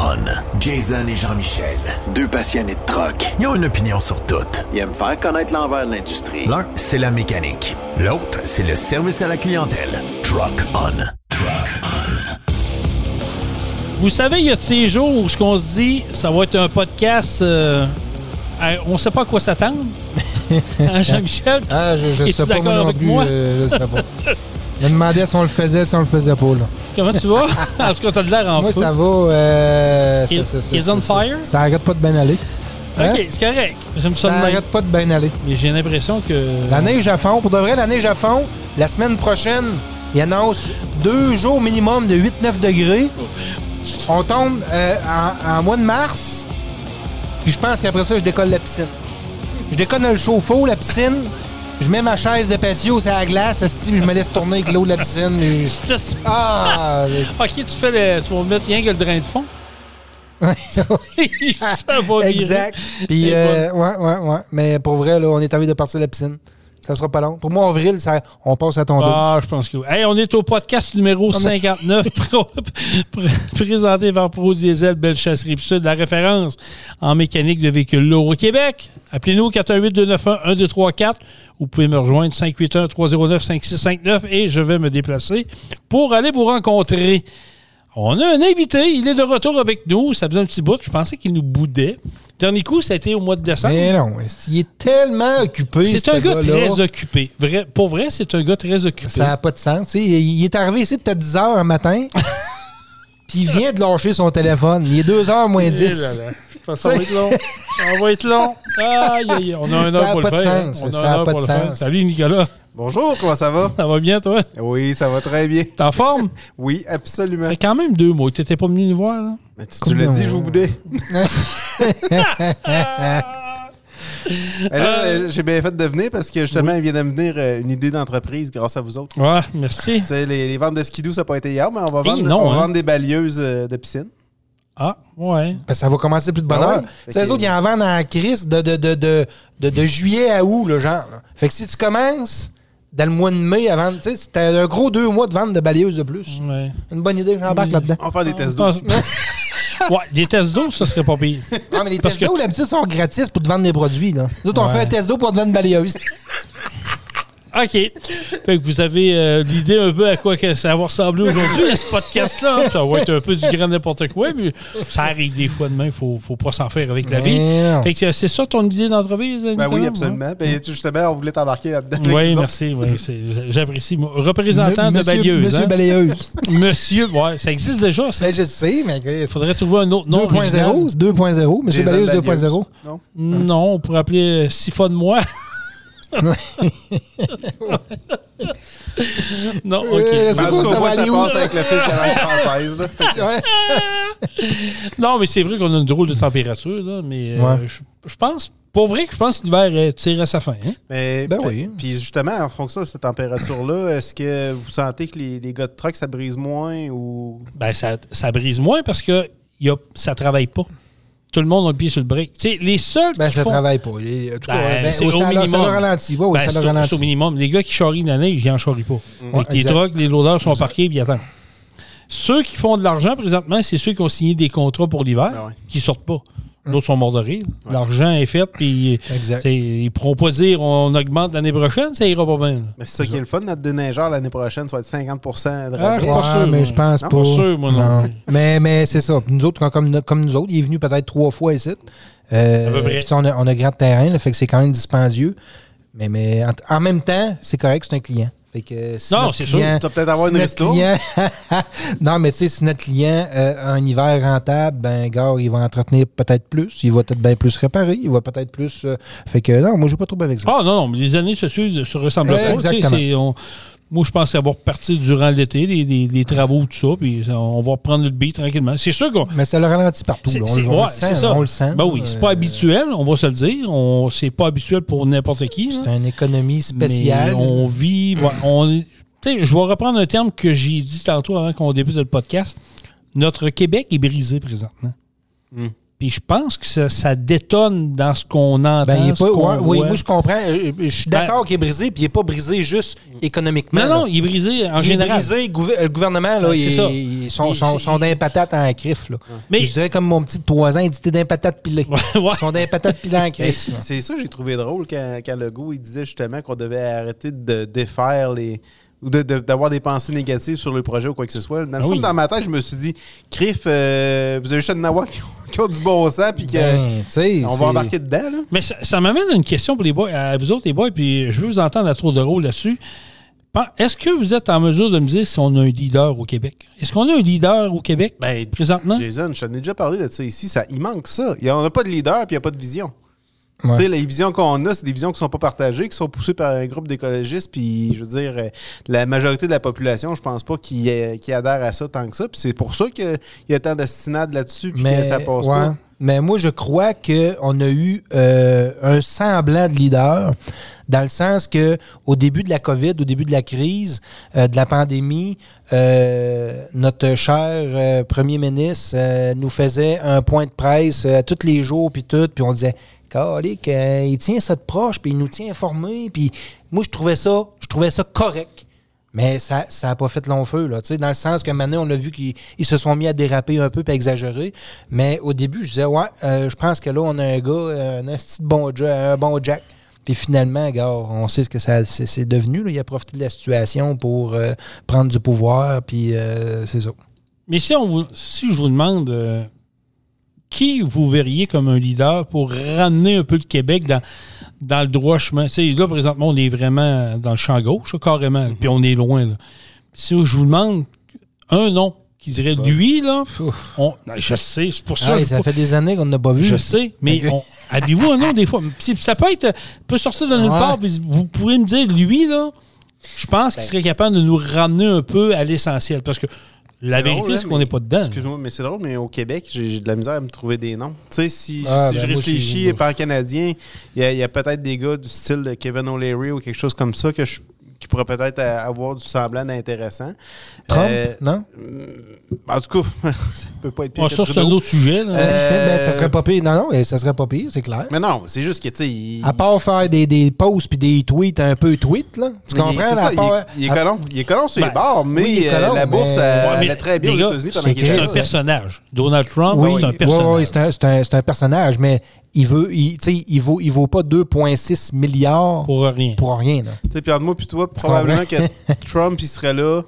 On. Jason et Jean-Michel. Deux passionnés de troc. Ils ont une opinion sur tout. Ils aiment faire connaître l'envers de l'industrie. L'un, c'est la mécanique. L'autre, c'est le service à la clientèle. Truck On. Truck On. Vous savez, il y a de ces jours où ce qu'on se dit, ça va être un podcast. euh, on ne sait pas à quoi s'attendre. Hein, Jean-Michel? Ah, je, je Es-tu sais pas moi d'accord non avec plus. moi? euh, je sais pas. Je me demandais si on le faisait, si on le faisait pas. Là. Comment tu vas? en tout cas, t'as de l'air en Moi, feu. ça va. Euh, ça- ça- is on fire? Ça arrête pas de bien aller. Hein? OK, c'est correct. J'aime ça Ça de même. arrête pas de bien aller. Mais j'ai l'impression que. La neige à fond. Pour de vrai, la neige à fond, la semaine prochaine, il annonce deux jours minimum de 8-9 degrés. On tombe euh, en, en mois de mars. Puis je pense qu'après ça, je décolle la piscine. Je décolle le chauffe-eau, la piscine. Je mets ma chaise de patio sur la glace, puis je me laisse tourner avec l'eau de la piscine. et- Ah! OK, tu fais le. Tu vas mettre rien que le drain de fond. ça va exact. Puis, euh, ouais, ouais, ouais. Mais pour vrai, là, on est envie de partir de la piscine. Ça sera pas long. Pour moi, avril, ça, on passe à ton Ah, je pense que oui. Hey, on est au podcast numéro 59, pro- pr- présenté par Pro Diesel Bellechasse Rive-Sud, la référence en mécanique de véhicules lourds au Québec. Appelez-nous au 418-291-1234. Vous pouvez me rejoindre 581-309-5659 et je vais me déplacer pour aller vous rencontrer. On a un invité, il est de retour avec nous. Ça faisait un petit bout, je pensais qu'il nous boudait. Dernier coup, ça a été au mois de décembre. Mais non, il est tellement occupé. C'est ce un gars très occupé. Vrai, pour vrai, c'est un gars très occupé. Ça n'a pas de sens. Il est arrivé ici peut-être 10 h un matin. Puis il vient de lâcher son téléphone. Il est 2 h moins Eh 10. Là là. Ça va être long. Ça va être long. Aïe, aïe, aïe. On a un heure pour pas le de faire. sens. On a Ça un a heure pas pour de le faire. sens. Salut, Nicolas. Bonjour, comment ça va? Ça va bien, toi? Oui, ça va très bien. T'es en forme? Oui, absolument. Fait quand même deux mois. T'étais pas venu nous voir, là? Mais tu tu l'as dit, je vous boudais. Là, euh, j'ai bien fait de venir parce que justement, il vient de me venir euh, une idée d'entreprise grâce à vous autres. Ouais, merci. Tu sais, les, les ventes de skidoo, ça n'a pas été hier, mais on va vendre, non, on va hein. vendre des balieuses euh, de piscine. Ah, ouais. Ben, ça va commencer plus de bonne Ah ouais? Tu sais, les que- autres, ils en vendent en crise de, de, de, de, de, de juillet à août, le genre. Fait que si tu commences dans le mois de mai à vendre, tu sais, c'était un gros deux mois de vente de balayeuses de plus. ouais. Une bonne idée, j'embarque Oui. là-dedans. On va faire des tests Ah, d'eau. Ouais, des tests d'eau, ça serait pas pire. Ah, mais les Parce tests d'eau, que- d'habitude, sont gratis pour te vendre des produits. Là. Nous autres, on fait un test d'eau pour te vendre une balayeuse. OK. Fait que vous avez euh, l'idée un peu à quoi que ça va ressembler aujourd'hui, ce podcast-là. hein. Ça va être un peu du grand n'importe quoi, mais ça arrive des fois demain. Il faut, faut pas s'en faire avec la vie. Fait que c'est- ça ton idée d'entreprise, Ben oui, absolument. Ben, justement, on voulait t'embarquer là-dedans. Oui, merci. ouais, j'apprécie. Représentant de Monsieur- Balieuse. Monsieur hein? Balayeuse. Monsieur, ouais, ça existe déjà. ça. Ben, je sais, mais Il faudrait trouver un autre nom. 2.0, original. c'est 2.0. Monsieur Balayeuse Balieuse. 2.0. Non? Non, on pourrait appeler euh, Siphonne-moi. Non, OK. Euh, Ben, quoi, tout cas, ça moi, va ça aller où, passe ça? avec le fils de la langue française. là. Fait que- Ouais. Non, mais c'est vrai qu'on a une drôle de température, là, mais euh, je, je pense, pour vrai que je pense que l'hiver euh, tire à sa fin. hein. Mais, Ben ben, oui. Puis justement, en fonction de cette température-là, est-ce que vous sentez que les, les gars de truck, ça brise moins ou? Ben, ça, ça brise moins parce que y a, ça travaille pas. Tout le monde a le pied sur le break. Tu sais, les seuls Ben, qui ça font... travaille pas. Et, En tout cas, Ben, ben, c'est au- ça, ça minimum. le ralentit. Ouais, oui, ça ralentit. au minimum. Les gars qui charrient la neige, ils en charrient pas. Avec les exact. trucks, les loaders sont parqués puis ils attendent. Ceux qui font de l'argent présentement, c'est ceux qui ont signé des contrats pour l'hiver, Ben ouais. qui sortent pas. D'autres sont morts de rire. L'argent est fait, puis ils ne pourront pas dire on augmente l'année prochaine, ça ira pas bien. Mais c'est ça qui est le fun, notre déneigeur l'année prochaine, ça va être 50 de Ah, pas Ouais, sûr, mais moi. je pense Non, pas. pas sûr, moi, non. mais mais c'est ça. Nous autres, quand- comme, comme nous autres, il est venu peut-être trois fois ici. Euh, À peu près. puis on, a, on a grand terrain, là, fait que c'est quand même dispendieux. Mais, mais en, en même temps, c'est correct, c'est un client. Fait que si Non, c'est sûr. Tu vas peut-être avoir si une notre resto. client- non, mais tu sais, si notre client euh, a un hiver rentable, ben, gars, il va entretenir peut-être plus. Il va peut-être bien plus réparer. Il va peut-être plus. euh, fait que non, moi, je ne pas trop avec ça. Ah non, non, mais les années se suivent, se ressemblent pas. Moi, je pense avoir parti durant l'été, les, les- les travaux, tout ça, puis on va reprendre le beat tranquillement. C'est sûr qu'on. Mais ça le ralentit partout. là. On, le- on ouais, le c'est sent. ça. On le sent. Ben oui, c'est pas Euh, habituel, on va se le dire. On, c'est pas habituel pour n'importe qui. C'est une économie spéciale. Mais on vit. ouais, on- tu sais, je vais reprendre un terme que j'ai dit tantôt avant qu'on débute le podcast. Notre Québec est brisé présentement. Hmm. Puis je pense que ça, ça détonne dans ce qu'on entend. Ben, il est ce pas, qu'on ouais, oui, voit. moi je comprends. Euh, Je suis d'accord Ben- qu'il est brisé, puis il n'est pas brisé juste économiquement. Non, là. non, il est brisé en il général. est brisé, gouver- le gouvernement, là, Ben, ils c'est ça. ils sont, Il- sont, d'un patate en crif. Là. Mais- Je dirais comme mon petit de 3 ans, il dit t'es d'un patate pilé. Ouais. Ils sont d'un patate pilé en crif. là. c'est ça que j'ai trouvé drôle quand, quand Legault il disait justement qu'on devait arrêter de défaire les ou de- de- d'avoir des pensées négatives sur le projet ou quoi que ce soit. Dans, le Ah oui. dans ma tête, je me suis dit, Criff, euh, vous avez juste de Nawa qui, ont- qui ont du bon sens, puis que Ben, on va embarquer dedans. Là. Mais ça, ça m'amène à une question pour les boys, à vous autres les boys, puis je veux vous entendre à trop de rôle là-dessus. Est-ce que vous êtes en mesure de me dire si on a un leader au Québec? Est-ce qu'on a un leader au Québec Ben, présentement? Jason, je t'en ai déjà parlé de ça ici. Ça, il manque ça. Il y a- On n'a pas de leader puis il n'y a pas de vision. Ouais. Les visions qu'on a, c'est des visions qui sont pas partagées, qui sont poussées par un groupe d'écologistes. Puis, je veux dire, euh, la majorité de la population, je pense pas qu'ils qu'ils adhèrent à ça tant que ça. Puis, c'est pour ça qu'il y a tant d'astinades là-dessus puis que ça passe ouais. pas. Mais moi, je crois qu'on a eu euh, un semblant de leader, dans le sens que au début de la COVID, au début de la crise, euh, de la pandémie, euh, notre cher premier ministre nous faisait un point de presse tous les jours, puis tout, puis on disait, Euh, il tient ça de proche, puis il nous tient informés, puis moi, je trouvais ça, je trouvais ça correct. Mais ça n'a pas fait long feu, là, dans le sens que maintenant, on a vu qu'ils ils se sont mis à déraper un peu et exagérer. Mais au début, je disais, ouais, euh, je pense que là, on a un gars, euh, un petit bon, un bon Jack. Puis finalement, gars, on sait ce que ça c'est devenu. là. Il a profité de la situation pour euh, prendre du pouvoir, puis c'est ça. Mais si, on vous, si je vous demande qui vous verriez comme un leader pour ramener un peu le Québec dans, dans le droit chemin? Là, présentement, on est vraiment dans le champ gauche, carrément, puis on est loin. Là. Si je vous demande un nom qui dirait lui, là, on- je sais, c'est pour ça. Ah, ça fait des années qu'on n'a pas vu. je sais, mais Ok. on- avez-vous un nom des fois? Ça peut être, peut sortir de nulle Ouais. part, puis vous pourrez me dire, lui, là, je pense Ben. qu'il serait capable de nous ramener un peu à l'essentiel. Parce que la vérité, c'est hein, qu'on n'est pas dedans. Excuse-moi, mais c'est drôle, mais au Québec, j'ai de la misère à me trouver des noms. Tu sais, si, Ah, si ben, je réfléchis par canadien, il y a, il y a peut-être des gars du style de Kevin O'Leary ou quelque chose comme ça que je- qui pourraient peut-être avoir du semblant d'intéressant. Trump, Euh, non? en tout cas, ça peut pas être pire Ah, ça, c'est un autre sujet. là. Euh, Ben, ça serait pas pire. Non, non, eh, ça serait pas pire, c'est clair. Mais non, c'est juste que, tu sais, il- À part faire des, des posts puis des tweets un peu tweets, là. Tu comprends? c'est là, ça, part- il, il est colon. Il est colon sur Ben, les bords, mais oui, est euh, colon, la bourse, mais- elle, allait très bien aux États-Unis pendant qu'il c'est un personnage. Donald Trump, Oui, c'est un personnage. oui, c'est un, un- c'est un personnage, mais il veut, il, il vaut, il vaut pas 2,6 milliards pour, Pour rien. rien. Là. Tu sais, puis moi puis toi, probablement que Trump, il serait là.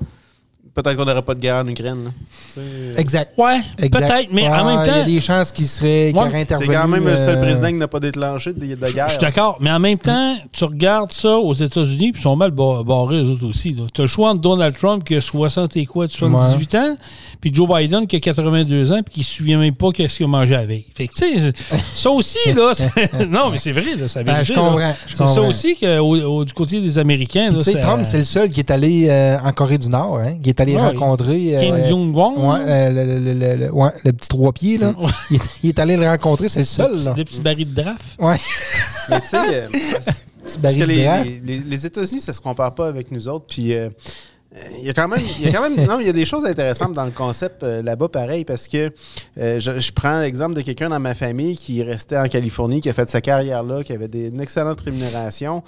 Peut-être qu'on n'aurait pas de guerre en Ukraine. là. Exact. Ouais, exact. peut-être, mais en même Il y a temps, des chances qu'il serait, Ouais, aurait C'est quand même le seul euh, président qui n'a pas déclenché de, de guerre. je suis d'accord. Mais en même temps, tu regardes ça aux États-Unis, puis ils sont mal bar- barrés, eux autres aussi. Tu as le choix entre Donald Trump qui a 60 et quoi, 78 ans, puis Joe Biden qui a 82 ans, puis qui ne se souvient même pas qu'est-ce qu'il a mangé veille. Fait que, tu sais, ça aussi, là, c'est- non, mais c'est vrai, là, ça Ben, je comprends. je C'est ça aussi que au- au- du côté des Américains. Là, tu sais, ça- Trump, c'est le seul qui est allé euh, en Corée du Nord, hein, qui est allé Ouais, rencontrer. euh, Kim ouais, euh, le, le- le- le- ouais, le petit trois pieds, là. Ouais. il, est, il est allé le rencontrer, c'est le le, seul. petit, Là. le petit baril de draft. Ouais, Mais tu sais, euh, parce que les, les- les- les États-Unis, ça se compare pas avec nous autres. Puis euh, il y a quand même, il y a quand même, non, il y a des choses intéressantes dans le concept euh, là-bas, pareil, parce que euh, je, je prends l'exemple de quelqu'un dans ma famille qui restait en Californie, qui a fait sa carrière là, qui avait des, une excellente rémunération.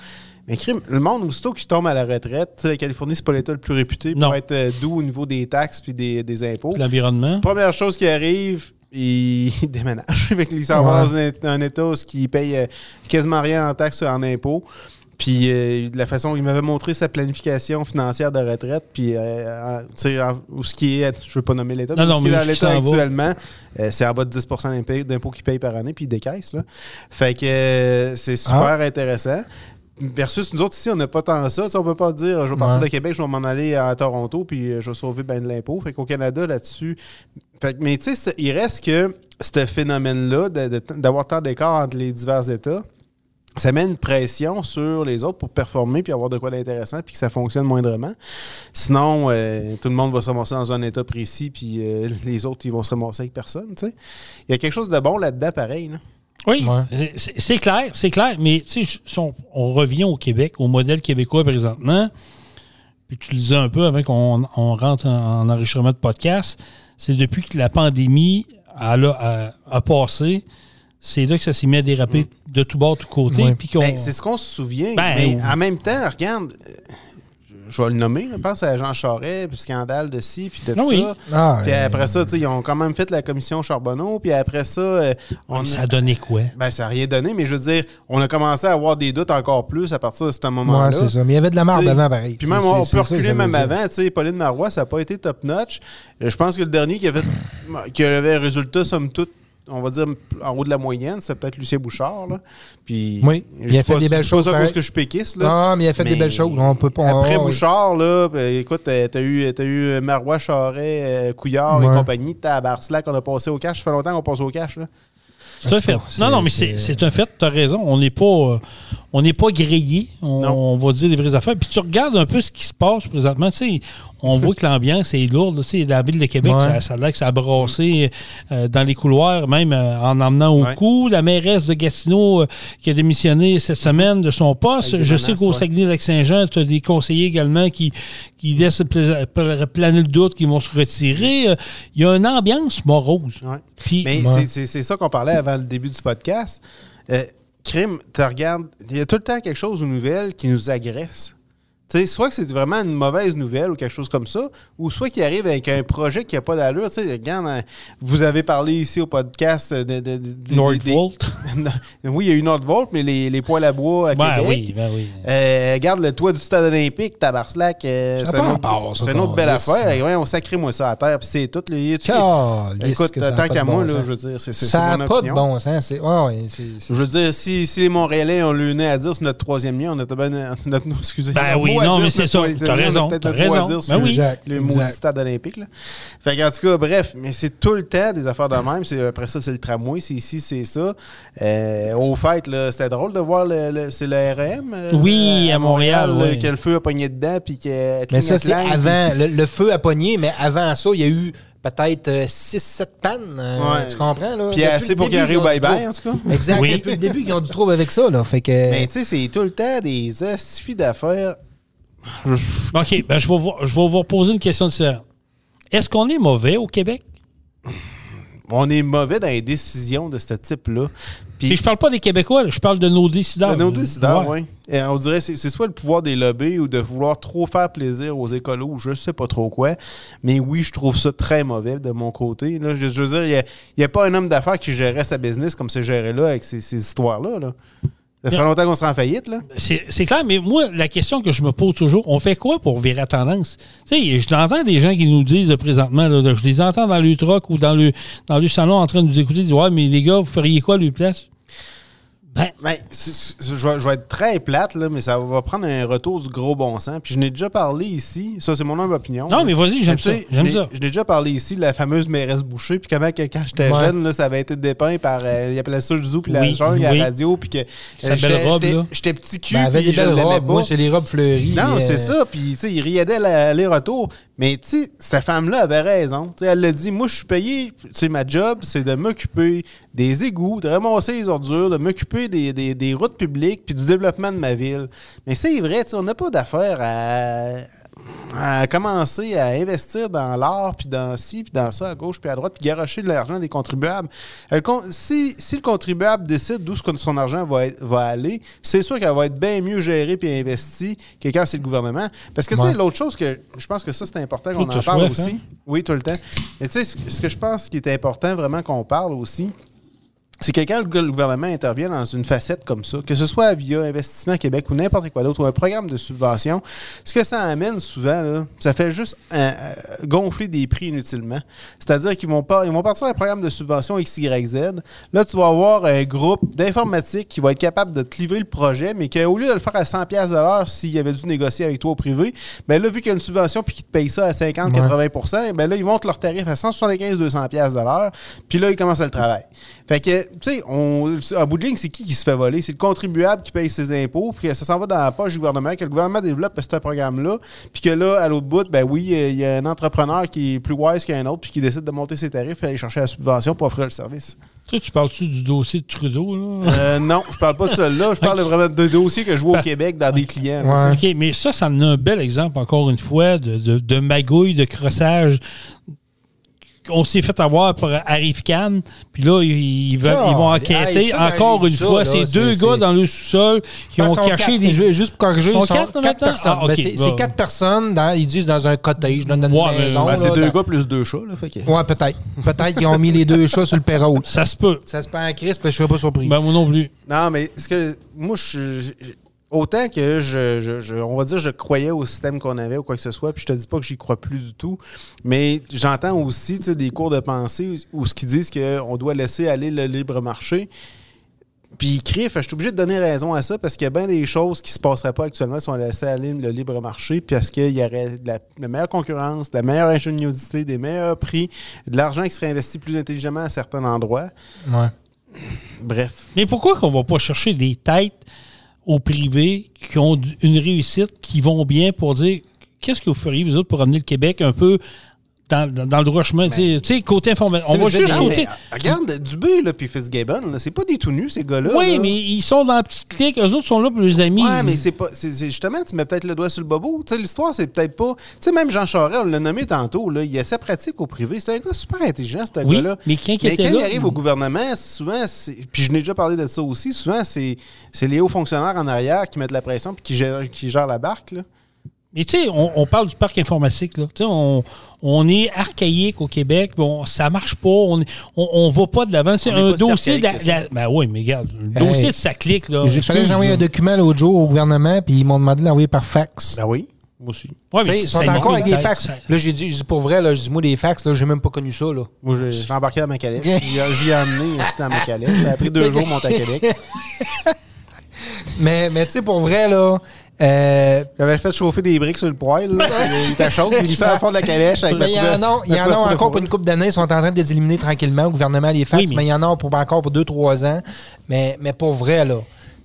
Mais crime, le monde, aussitôt qu'il tombe à la retraite, tu sais, la Californie, c'est pas l'État le plus réputé Non. pour être euh, doux au niveau des taxes puis des, des impôts. L'environnement. Première chose qui arrive, il déménage. Qu'il s'en dans un, un État où il paye euh, quasiment rien en taxes en impôts. Puis euh, de la façon il m'avait montré sa planification financière de retraite, puis euh, où ce qui est, je veux pas nommer l'État, mais non, ce qui est dans l'État actuellement, euh, c'est en bas de 10 d'impôts d'impôts qu'il paye par année, puis il décaisse. Là. Fait que euh, c'est super Ah. intéressant. Versus nous autres ici, on n'a pas tant ça. On peut pas dire je vais partir Ouais. de Québec, je vais m'en aller à Toronto, puis euh, je vais sauver ben de l'impôt. Fait qu'au Canada, là-dessus. Mais tu sais, il reste que ce phénomène-là, d'avoir tant d'écart entre les divers États, ça met une pression sur les autres pour performer puis avoir de quoi d'intéressant puis que ça fonctionne moindrement. Sinon, euh, tout le monde va se ramasser dans un état précis puis euh, les autres, ils vont se ramasser avec personne. Il y a quelque chose de bon là-dedans, pareil. Là. Oui, Ouais. c'est- clair, c'est clair, mais tu sais, si on, on revient au Québec, au modèle québécois présentement, puis tu le disais un peu avant qu'on on rentre en, en enregistrement de podcast, c'est depuis que la pandémie a, a- a passé, c'est là que ça s'est mis à déraper de tout bord, de tout côté. Ben, c'est ce qu'on se souvient. Ben, mais en même temps, regarde, je vais le nommer, là, pense à Jean Charest, puis scandale de ci, puis de Ah oui. ça. Ah, Puis euh, après ça, ils ont quand même fait la commission Charbonneau, puis après ça, euh, on ça a donné quoi? Ben, ça n'a rien donné, mais je veux dire, on a commencé à avoir des doutes encore plus à partir de ce ouais, moment-là. c'est ça. Mais il y avait de la marde avant, pareil. Puis même, on peut reculer même avant. Tu sais, Pauline Marois, ça n'a pas été top-notch. Euh, Je pense que le dernier qui avait, qui avait un résultat, somme toute, on va dire, en haut de la moyenne, c'est peut-être Lucien Bouchard. Là. Puis, Oui, je il a fait pas des belles je sais pas choses, pareil. que je suis péquiste. Là. Non, mais il a fait des belles choses. On peut pas. Après on- Bouchard, là, ben, écoute, t'as t'as eu, t'as eu Marois, Charret, euh, Couillard Ouais. et compagnie. T'as à Barslac, on a passé au cash. Ça fait longtemps qu'on passe au cash. Là. C'est un fait. Non, non, mais c'est un fait, tu as raison. On n'est pas, euh, on n'est pas grillé. On, on va dire des vraies affaires. Puis tu regardes un peu ce qui se passe présentement. Tu sais, on voit que l'ambiance est lourde. la ville de Québec, Ouais. ça, ça a l'air que ça a brassé euh, dans les couloirs, même euh, en emmenant au Ouais. cou. La mairesse de Gatineau euh, qui a démissionné cette semaine de son poste. Je sais qu'au ouais. Saguenay-Lac-Saint-Jean, tu as des conseillers également qui, qui laissent pla- pla- planer le doute qu'ils vont se retirer. Euh, Il y a une ambiance morose. Ouais. Puis, Mais Ouais. c'est- ça qu'on parlait avant le début du podcast. Euh, crime, tu regardes, il y a tout le temps quelque chose aux nouvelles qui nous agresse. Tu sais, soit que c'est vraiment une mauvaise nouvelle ou quelque chose comme ça, ou soit qu'il arrive avec un projet qui n'a pas d'allure. Regarde, hein, vous avez parlé ici au podcast de. de, Nordvolt. des- oui, il y a eu Nordvolt, mais les, les poêles à bois à Ben Québec. oui, ben oui. Euh, regarde le toit du stade olympique, Tabarslac. euh, c'est pas une autre, belle câlisse. affaire. Ouais, on sacré-moi ça à terre, puis c'est tout. Les, Calisse Écoute, tant qu'à moi, là, je veux dire, c'est Ça n'a pas opinion. de bon sens. C'est- Je veux dire, si, si les Montréalais ont le nez à dire sur notre troisième lien, on était bien. Notre, excusez, Ben oui, à non, dire mais sur c'est ça. T'as raison, peut-être notre mot à dire sur Ben le- oui. Exact, le stade olympique. Là. Fait qu'en tout cas, bref, mais c'est tout le temps des affaires de même. C'est- Après ça, c'est le tramway, c'est ici, c'est ça. Euh, au fait, là, c'était drôle de voir le, le- c'est le RM. euh, Oui, à Montréal, ouais. que le feu a pogné dedans, puis que. Mais ça, c'est avant. Le, le feu a pogné, mais avant ça, il y a eu peut-être 6-7 pannes. euh, Ouais. Tu comprends, là? Puis assez le pour ont du bye-bye, en tout cas. Exact. Oui. Depuis le début, ils ont du trouble avec ça, là. Fait que. Mais tu sais, c'est tout le temps des astifies d'affaires. OK, ben je vais vous, je vais vous poser une question différente. Est-ce qu'on est mauvais au Québec? On est mauvais dans les décisions de ce type-là. Puis je parle pas des Québécois, je parle de nos décideurs. De nos décideurs, oui. On dirait que c'est soit le pouvoir des lobbies ou de vouloir trop faire plaisir aux écolos ou je sais pas trop quoi. Mais oui, je trouve ça très mauvais de mon côté. Là, je, je veux dire, il n'y a, pas un homme d'affaires qui gérait sa business comme c'est géré là avec ces, ces histoires-là. Là. Ça fait longtemps qu'on sera en faillite. Là. C'est c'est clair, mais moi, la question que je me pose toujours, on fait quoi pour virer la tendance? Tu sais, je l'entends des gens qui nous disent là, présentement, là, je les entends dans le truck ou dans le, dans le salon en train de nous écouter, ils disent Ouais, mais les gars, vous feriez quoi à leur place? Ben, Ben, c'est- c'est- je, vais, je vais être très plate, là, mais ça va prendre un retour du gros bon sens. Puis je n'ai déjà parlé ici. Ça, c'est mon humble opinion. non, mais vas-y, j'aime ça. J'aime ça. Je l'ai déjà parlé ici, la fameuse mairesse Boucher, puis comment que quand j'étais Ouais. jeune, là, ça avait été dépeint par. euh, il appelait ça le zoo, puis la Oui, jungle, oui. la radio, puis que. euh, Sa j'étais- belle robe, j'étais- là. J'étais petit cul, Ben, puis des belles robes. pas. Moi, c'est les robes fleuries. Non, euh, c'est ça. Puis, tu sais, il riait l'aller-retour. Mais, tu sais, cette femme-là avait raison. Tu sais, elle l'a dit moi, je suis payé. Tu sais, ma job, c'est de m'occuper des égouts, de ramasser les ordures, de m'occuper des, des- des routes publiques, puis du développement de ma ville. Mais c'est vrai, on n'a pas d'affaire à, à commencer à investir dans l'art, puis dans ci, puis dans ça, à gauche, puis à droite, puis garocher de l'argent des contribuables. Le con- si, si le contribuable décide d'où son argent va, être- va aller, c'est sûr qu'elle va être bien mieux gérée puis investie que quand c'est le gouvernement. Parce que, tu sais, Ouais. l'autre chose que je pense que ça, c'est important qu'on en parle soif, aussi. hein? Oui, tout le temps. Mais tu sais, ce ce que je pense qui est important vraiment qu'on parle aussi, c'est que quand le gouvernement intervient dans une facette comme ça, que ce soit via Investissement Québec ou n'importe quoi d'autre, ou un programme de subvention, ce que ça amène souvent, là, ça fait juste euh, euh, gonfler des prix inutilement. C'est-à-dire qu'ils vont ils vont partir un programme de subvention XYZ. Là, tu vas avoir un groupe d'informatique qui va être capable de te livrer le projet, mais qu'au lieu de le faire à 100$ de l'heure s'il avait dû négocier avec toi au privé, ben là, vu qu'il y a une subvention puis qu'ils te payent ça à 50-80%, ben là, ils montent leur tarif à 175-200$ de l'heure, puis là, ils commencent le travail. Fait que, tu sais, on- à bout de ligne, c'est qui qui se fait voler? C'est le contribuable qui paye ses impôts, puis que ça s'en va dans la poche du gouvernement, que le gouvernement développe ce programme-là, puis que là, à l'autre bout, ben oui, il y a un entrepreneur qui est plus wise qu'un autre, puis qui décide de monter ses tarifs et aller chercher la subvention pour offrir le service. Tu, sais, tu parles-tu du dossier de Trudeau, là? Euh, non, je parle pas de celui-là, je parle de vraiment de dossiers que je vois au Québec dans des clients. Ouais. OK, mais ça, ça en a un bel exemple, encore une fois, de, de, de magouille, de crossage on s'est fait avoir par Arifcan, puis là, ils, ils veulent- ils vont ah, enquêter encore une ça, fois. C'est deux gars dans le sous-sol qui Ben, ont caché quatre, des... ju- Juste pour corriger, Sont ils sont quatre, personnes. Ah, Ben, ok, c'est quatre personnes, dans, ils disent dans un cottage, dans une Ouais, mais- maison. Ben, c'est deux dans- gars plus deux chats. Là, fait que... Ouais, peut-être. Peut-être qu'ils ont mis les deux chats sur le perrault. Ça se peut. Ça se passe en crise, puis je serais pas surpris. Ben, moi non plus. Non, mais ce que moi, je, je- autant que je, je- je- on va dire, je croyais au système qu'on avait ou quoi que ce soit, puis je te dis pas que j'y crois plus du tout, mais j'entends aussi des cours de pensée où ce qui disent qu'on doit laisser aller le libre marché. Puis CRIF, je suis obligé de donner raison à ça parce qu'il y a bien des choses qui se passeraient pas actuellement si on laissait aller le libre marché, puis parce qu'il y aurait de la, la meilleure concurrence, de la meilleure ingéniosité, des meilleurs prix, de l'argent qui serait investi plus intelligemment à certains endroits. Ouais. Bref. Mais pourquoi qu'on va pas chercher des têtes au privé qui ont une réussite, qui vont bien pour dire qu'est-ce que vous feriez, vous autres, pour amener le Québec un peu dans, le droit chemin? Tu sais- tu sais, côté informatique. On va juste côté. mais, regarde, Dubé là, puis Fitzgibbon, là, c'est pas des tout nus, ces gars-là. Oui, là. mais ils sont dans la petite clique. Eux autres sont là pour les amis. Ouais, mais c'est pas. justement, tu mets peut-être le doigt sur le bobo. Tu sais, l'histoire, c'est peut-être pas. Tu sais, même Jean Charest, on l'a nommé tantôt, là, il a sa pratique au privé. C'est un gars super intelligent, ce Oui, gars-là. mais quand il Mais quand là, il arrive il- au gouvernement, souvent, puis je n'ai déjà parlé de ça aussi, souvent, c'est c'est les hauts fonctionnaires en arrière qui mettent la pression puis qui gèrent, qui gèrent la barque. Là. Mais tu sais, on, on parle du parc informatique. Là. Tu sais, On, on est archaïque au Québec. Bon, ça marche pas. On ne on, on va pas de l'avant. C'est un dossier. de la- la- ben oui, mais regarde, le Hey. dossier de sa clique. Là, J'ai fallait que excuse, j'envoie là. un document l'autre jour au gouvernement, puis ils m'ont demandé de l'envoyer par fax. Ben oui, moi aussi. Ouais, Tu mais sais, ils ça sont encore avec des fax. ça- Là, j'ai dit, pour vrai, là, j'ai dit, moi, des fax, là, j'ai même pas connu ça, là. Moi, j'ai embarqué à ma calèche. J'y ai- J'y ai amené, c'était à ma calèche. Ça a pris deux jours, monter à Québec. Mais, mais tu sais, pour vrai, là, euh, J'avais fait chauffer des briques sur le poêle. Là, il était chaud. Il fait à fond de la calèche avec mais il y en a, il y en a encore pour une couple d'années, ils sont en train de les éliminer tranquillement au gouvernement, les Oui, mais- mais... il y en a pour, encore pour 2-3 ans. Mais, mais pour vrai, là, tu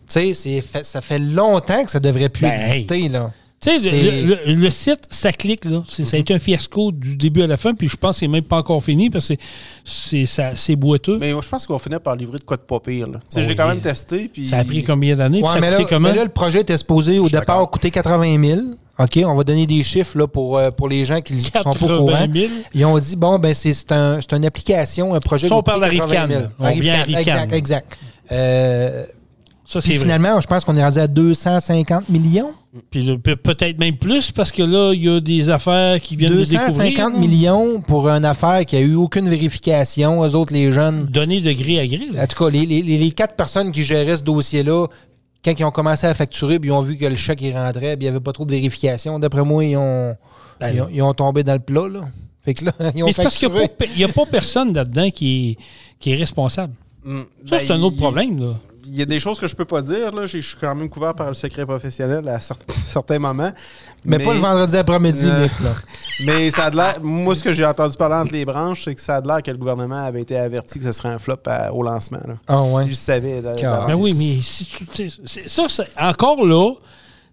sais, c'est fait- ça fait longtemps que ça devrait plus Ben, exister, là. Tu sais, le, le- le site, ça clique, là. Ça a été un fiasco du début à la fin, puis je pense que c'est même pas encore fini parce que c'est- c'est ça- c'est boiteux. Mais moi, je pense qu'on va finir par livrer de quoi de pas pire. là. Tu sais, Oh, je l'ai quand oui. même testé. Puis... Ça a pris combien d'années? puis Ouais, ça a mais, mais là, le projet était supposé au départ coûter 80 000. OK, on va donner des chiffres là, pour, euh, pour les gens qui ne sont pas au 80 courant. 000. Ils ont dit, bon, ben c'est c'est un, c'est une application, un projet Ça, on parle coûter d'Arifcan, 80 000. là. On vient à Arifcan, Arifcan. Exact, exact. Euh, Ça, puis c'est vrai. finalement, je pense qu'on est rendu à 250 millions. Puis pe- peut-être même plus parce que là, il y a des affaires qui viennent de découvrir. 250 là. millions pour une affaire qui a eu aucune vérification. Eux autres, les jeunes. Donné de gré à gré. là. En tout cas, les, les- les- quatre personnes qui géraient ce dossier-là, quand ils ont commencé à facturer, puis ils ont vu que le chèque il rentrait, puis il n'y avait pas trop de vérification, d'après moi, ils ont, Ben ils, ont, ils ont tombé dans le plat. Là. Fait que là, ils ont Mais c'est parce qu'il n'y a, pas personne là-dedans qui est, qui est responsable. Mm, Ça, ben, c'est un autre il- problème. Là. Il y a des choses que je peux pas dire. Là. Je je suis quand même couvert par le secret professionnel à cer- certains moments. Mais, pas le vendredi après-midi, Euh. Mais ça a de l'air. Moi, ce que j'ai entendu parler entre les branches, c'est que ça a de l'air que le gouvernement avait été averti que ce serait un flop à- au lancement. Là. Ah ouais. Le Car- d'avance. Ben oui, mais si tu, ça, c'est- encore là,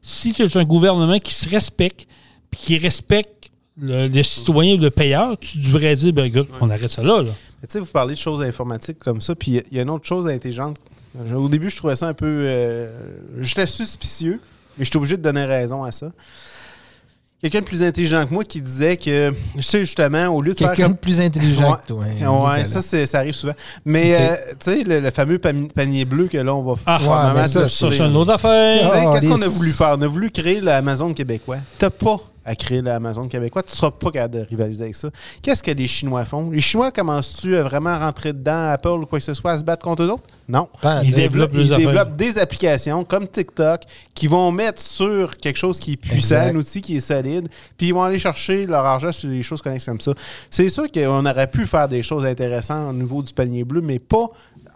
si tu es un gouvernement qui se respecte, puis qui respecte le, le citoyen, le payeur, tu devrais dire, ben, gars, on arrête ça là. là. Mais tu sais, vous parlez de choses informatiques comme ça, puis il y a- il y, a une autre chose intelligente. Au début, je trouvais ça un peu. euh, J'étais suspicieux, mais j'étais obligé de donner raison à ça. Quelqu'un de plus intelligent que moi qui disait que, je sais justement, au lieu de faire Quelqu'un comme de plus intelligent Ouais. que toi. Ouais, Nicolas. ça, c'est- ça arrive souvent. Mais, euh, tu sais, le, le fameux panier bleu que là, on va Ah, mais ça, c'est une autre affaire. Ah, Qu'est-ce des- qu'on a voulu faire? On a voulu créer l'Amazon québécois. T'as pas à créer l'Amazon québécois. Tu seras pas capable de rivaliser avec ça. Qu'est-ce que les Chinois font? Les Chinois commencent-tu à vraiment rentrer dedans, Apple ou quoi que ce soit, à se battre contre eux autres? Non. Ils développent Ils développent des applications comme TikTok qui vont mettre sur quelque chose qui est puissant, Exact. un outil qui est solide, puis ils vont aller chercher leur argent sur des choses connexes comme ça. C'est sûr qu'on aurait pu faire des choses intéressantes au niveau du panier bleu, mais pas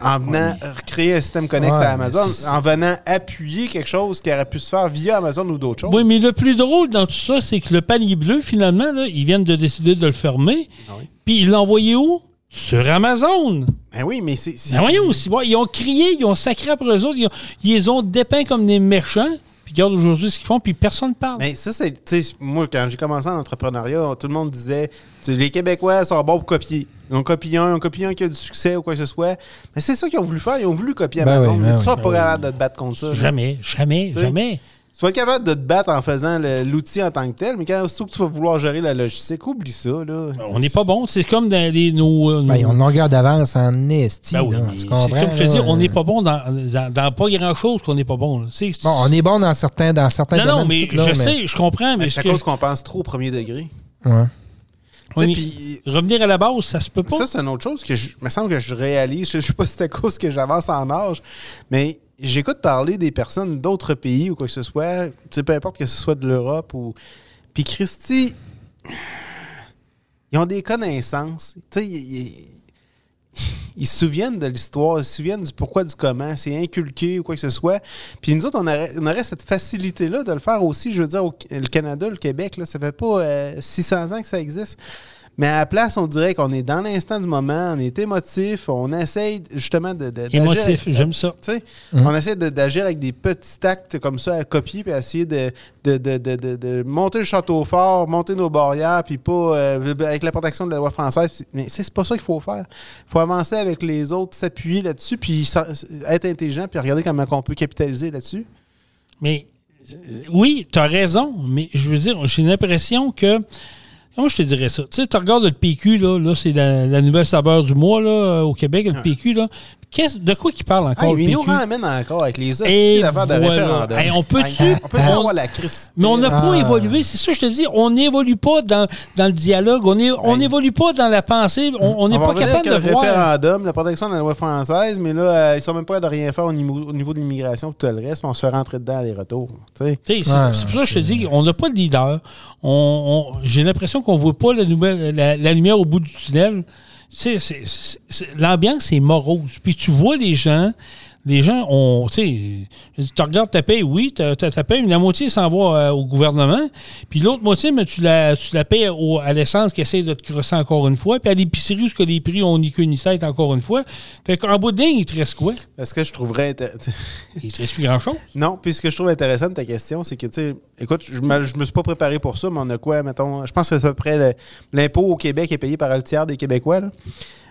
en venant créer un système connexe Ouais, à Amazon, en venant appuyer quelque chose qui aurait pu se faire via Amazon ou d'autres choses. Oui, mais le plus drôle dans tout ça, c'est que le panier bleu, finalement, là, ils viennent de décider de le fermer. Ah oui. Puis ils l'ont envoyé où? Sur Amazon. Ben oui, mais c'est. Ben voyons aussi. ils ont crié, ils ont sacré après eux autres, ils, ont- ils les ont dépeints comme des méchants. Puis regarde aujourd'hui ce qu'ils font, puis personne ne parle. Mais ça, c'est. tu sais, Moi, quand j'ai commencé en entrepreneuriat, tout le monde disait tu- les Québécois sont bons pour copier. Ils ont copié un, ils ont copié un qui a du succès ou quoi que ce soit. Mais c'est ça qu'ils ont voulu faire. Ils ont voulu copier Ben Amazon. oui, mais ben tu seras oui. pas capable de te battre contre ça. là. jamais, jamais, jamais. Tu vas être capable de te battre en faisant l'outil en tant que tel, mais quand surtout que tu vas vouloir gérer la logistique, oublie ça. Là. On n'est pas bon. C'est comme dans les, nos. euh, nos- Ben, une longueur d'avance en esti. Ben oui, c'est comme je te dis, on n'est euh, pas bon dans, dans, dans pas grand-chose qu'on n'est pas bon. on est bon dans certains, dans certains non, non, mais tout, là, je sais, je comprends, mais Mais ce c'est à cause qu'on pense trop au premier degré. Ouais. Est- puis- revenir à la base, ça se peut pas. Ça, c'est une autre chose que je, me semble que je réalise. Je ne sais pas si c'est à cause que j'avance en âge, mais j'écoute parler des personnes d'autres pays ou quoi que ce soit, peu importe que ce soit de l'Europe ou. Puis Christy, ils ont des connaissances. Tu sais, ils, ils- se souviennent de l'histoire, ils se souviennent du pourquoi, du comment, c'est inculqué ou quoi que ce soit. Puis nous autres, on aurait, cette facilité-là de le faire aussi. Je veux dire, au, le Canada, le Québec, ça fait pas euh, 600 ans que ça existe. Mais à la place, on dirait qu'on est dans l'instant du moment, on est émotif, on essaye justement de. de d'agir Émotif, avec- j'aime ça. tu sais, Mhm. On essaie de- d'agir avec des petits actes comme ça à copier, puis à essayer de, de, de- de- de- de monter le château fort, monter nos barrières, puis pas euh, avec la protection de la loi française. Mais c'est c'est pas ça qu'il faut faire. Il faut avancer avec les autres, s'appuyer là-dessus, puis être intelligent, puis regarder comment on peut capitaliser là-dessus. Mais euh, oui, tu as raison, mais je veux dire, j'ai l'impression que. Comment je te dirais ça? Tu sais, tu regardes le PQ, là, là c'est la, la nouvelle saveur du mois là, au Québec, le PQ. Là. Qu'est-ce- de quoi qu'il parle encore, Hey, le il nous ramène encore avec les Et hosties d'affaires de voilà. référendum? Hey, on peut-tu- Hey, On peut on- avoir la crise. Mais on n'a pas Ah. évolué. C'est ça, que je te dis. On n'évolue pas dans, dans le dialogue. On on Hey. n'évolue pas dans la pensée. On- On n'est pas capable de le voir. référendum, la protection de la loi française, mais là, euh, ils sont même pas de rien faire au niveau, au niveau de l'immigration et tout le reste, puis on se fait rentrer dedans sais. Tu sais, C'est pour ça que je te dis qu'on n'a pas de leader. On, on- J'ai l'impression qu'on ne voit pas la, nouvelle, la, la lumière au bout du tunnel. C'est- L'ambiance est morose. Puis tu vois les gens. Les gens ont. Tu sais, tu regardes ta paye, oui, ta, ta, ta paye, mais la moitié s'en va euh, au gouvernement. Puis l'autre moitié, mais tu la, tu la payes au- à l'essence qui essaie de te crosser encore une fois. Puis à l'épicerie, où ce que les prix ont ni queue ni tête encore une fois. Fait qu'en bout de ligne, il te reste quoi? Est-ce que je trouverais. inté- Il te reste plus grand-chose. non, puis ce que je trouve intéressant de ta question, c'est que, tu sais, écoute, je me, je me suis pas préparé pour ça, mais on a quoi, mettons, je pense que c'est à peu près l'impôt au Québec est payé par le tiers des Québécois, là,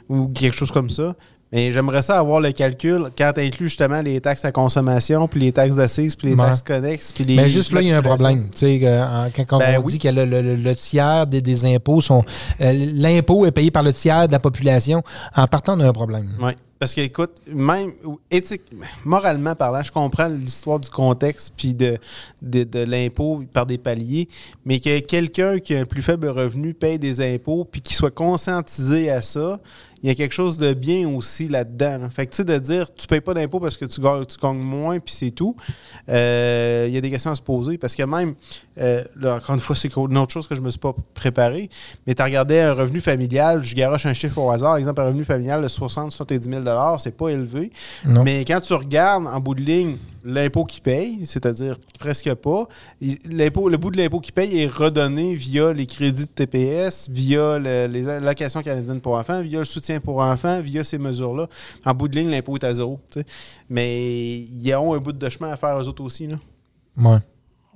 ou quelque chose comme ça. Mais j'aimerais ça avoir le calcul quand tu inclus justement les taxes à consommation, puis les taxes d'assises, puis les Ouais. taxes connexes, puis les. Mais juste là, il y a un problème. Tu sais, que, en- quand Ben on oui. dit que le, le- le- le tiers des, des impôts sont. euh, L'impôt est payé par le tiers de la population. En partant, on a un problème. Oui. Parce que, écoute, même éthique, moralement parlant, je comprends l'histoire du contexte puis de, de, de l'impôt par des paliers, mais que quelqu'un qui a un plus faible revenu paye des impôts puis qu'il soit conscientisé à ça, il y a quelque chose de bien aussi là-dedans. là. Fait que, tu sais, de dire tu payes pas d'impôts parce que tu gagnes, tu gagnes moins puis c'est tout, euh, il y a des questions à se poser parce que même, euh, là, encore une fois, c'est une autre chose que je me suis pas préparé, mais tu regardais un revenu familial, je garoche un chiffre au hasard, exemple, un revenu familial de 60 70 000 c'est pas élevé. Non. Mais quand tu regardes en bout de ligne l'impôt qu'il paye, c'est-à-dire presque pas, l'impôt, le bout de l'impôt qu'il paye est redonné via les crédits de TPS, via le- les allocations canadiennes pour enfants, via le soutien pour enfants, via ces mesures-là. En bout de ligne, l'impôt est à zéro. Mais ils ont un bout de chemin à faire eux autres aussi. Là. Ouais.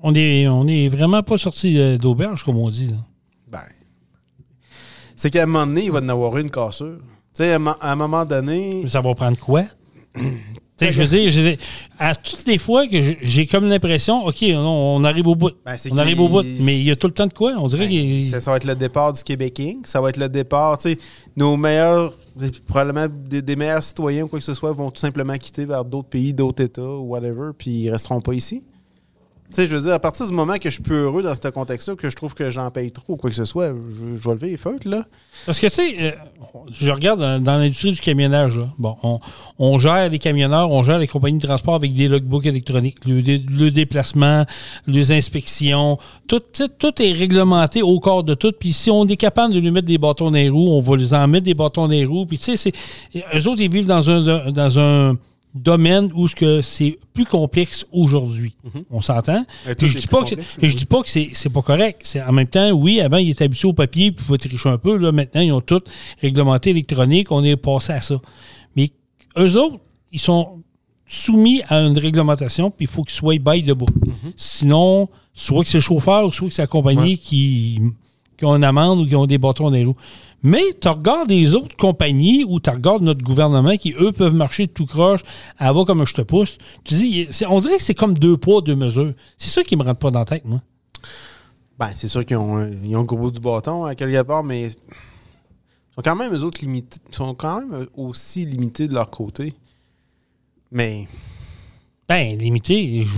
On est, on est vraiment pas sorti euh, d'auberge, comme on dit. là. Ben, c'est qu'à un moment donné, il va en avoir une cassure. Tu sais, à, à un moment donné, Mais ça va prendre quoi? Je veux dire, à toutes les fois que j'ai- comme l'impression, OK, on, on arrive au bout. Ben, on arrive au bout. Mais il y a tout le temps de quoi? On dirait Ben, ça va être le départ du Québec Inc. Ça va être le départ, tu sais, nos meilleurs, probablement des, des meilleurs citoyens ou quoi que ce soit vont tout simplement quitter vers d'autres pays, d'autres États ou whatever, puis ils resteront pas ici. Sais, je veux dire, à partir du moment que je suis plus heureux dans ce contexte-là, que je trouve que j'en paye trop ou quoi que ce soit, je, vais lever les feutres, là. Parce que, tu sais, euh, je regarde dans, l'industrie du camionnage, là. bon, on, on gère les camionneurs, on gère les compagnies de transport avec des logbooks électroniques, le, le déplacement, les inspections, tout, tout est réglementé au corps de tout. Puis si on est capable de lui mettre des bâtons dans les roues, on va les en mettre des bâtons dans les roues. Puis tu sais, eux autres, ils vivent dans un, dans un domaine où ce que c'est plus complexe aujourd'hui. On s'entend? Et je dis pas que, et je dis pas que c'est, c'est pas correct. C'est, en même temps, oui, avant, ils étaient habitués au papier, puis il faut tricher un peu. Là, maintenant, ils ont tout réglementé électronique. On est passé à ça. Mais eux autres, ils sont soumis à une réglementation, puis il faut qu'ils soient bail de bout. Sinon, soit que c'est le chauffeur, ou soit que c'est la compagnie qui, qui ont une amende ou qui ont des bâtons dans les roues. Mais tu regardes les autres compagnies ou tu regardes notre gouvernement qui, eux, peuvent marcher de tout croche, à va comme je te pousse. Tu dis, on dirait que c'est comme deux poids, deux mesures. C'est ça qui me rentre pas dans la tête, moi. Ben, c'est sûr qu'ils ont, ils ont le gros bout du bâton à quelque part, mais ils sont quand même, eux autres, limités. Ils sont quand même aussi limités de leur côté. Mais, Ben, limité. Je,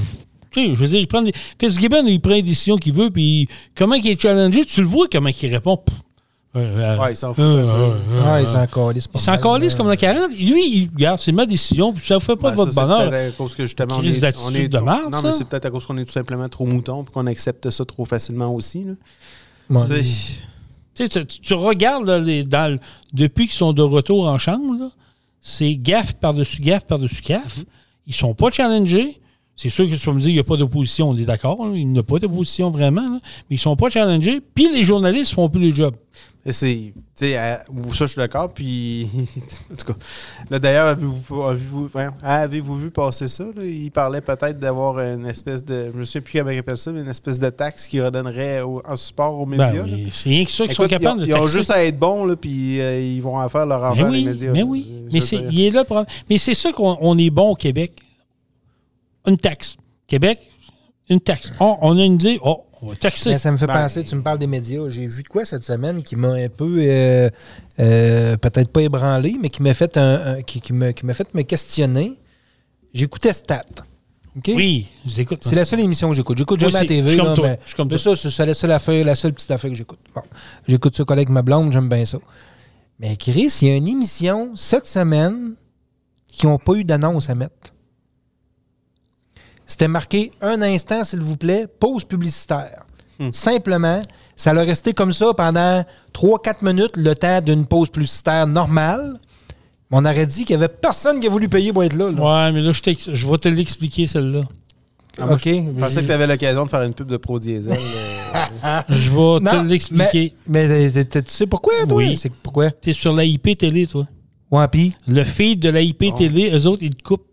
tu sais, je veux dire, il prend des. Fitzgibbon, il prend les décisions qu'il veut, puis comment il est challengé, tu le vois comment il répond. Pff, euh, euh, ouais, s'en euh, un peu. euh, euh, Ah, ils s'en calissent pas il s'en calisse comme la 40. Lui, il regarde, c'est ma décision, puis ça ne fait pas Ben, de votre ça, c'est bonheur. peut-être à cause que justement, on est, on est de marde, Non, ça. mais c'est peut-être à cause qu'on est tout simplement trop mouton et qu'on accepte ça trop facilement aussi. là. Ouais. Tu sais, Tu, regardes là, les- dans le- depuis qu'ils sont de retour en chambre, c'est gaffe par-dessus gaffe par-dessus gaffe. Mhm. Ils sont pas challengés. C'est sûr que tu vas me dire qu'il n'y a pas d'opposition, on est d'accord. Il n'y a pas d'opposition vraiment. là, mais ils sont pas challengés. Puis les journalistes font plus le job. C'est, ça, je suis d'accord. Puis, en tout cas, là, d'ailleurs, avez-vous, avez-vous, vu passer ça? là? Il parlait peut-être d'avoir une espèce de, je ne sais plus comment il appelle ça, mais une espèce de taxe qui redonnerait au- en support aux Ben médias. là. c'est rien que ça qu'ils sont capables de ils ont juste à être bons, là, puis euh, ils vont en faire leur Mais argent, les oui, médias. mais oui. Mais c'est, dire. il est là le problème. Mais c'est ça qu'on on est bon au Québec. Une taxe. Québec, une taxe. Oh, on a une idée. Oh, on va taxer. Mais ça me fait Ben- penser, tu me parles des médias. J'ai vu de quoi cette semaine qui m'a un peu, euh, euh, peut-être pas ébranlé, mais qui m'a fait, un, un- qui, qui m'a qui m'a fait me questionner. J'écoutais Stat. OK? Oui, je l'écoute. C'est la seule émission que j'écoute. J'écoute jamais la. TV. Je suis comme là, toi. mais- Je suis comme mais toi. ça, c'est la seule affaire, la seule petite affaire que j'écoute. Bon. J'écoute ça collègue ma blonde, j'aime bien ça. Mais Chris, il y a une émission cette semaine qui n'ont pas eu d'annonce à mettre. C'était marqué un instant, s'il vous plaît, pause publicitaire. Hmm. Simplement, ça a resté comme ça pendant 3-4 minutes, le temps d'une pause publicitaire normale. On aurait dit qu'il n'y avait personne qui a voulu payer pour être là. là. Ouais, mais là, je, je vais te l'expliquer, celle-là. Ah, moi, OK. Je pensais que tu avais l'occasion de faire une pub de Pro Diesel. euh, Je vais Non, te l'expliquer. Mais, mais t- t- tu sais pourquoi, toi? Oui. C'est pourquoi? Tu es sur la IP télé, toi. Ouais, pis? Le feed de la IP télé, eux autres, ils te coupent.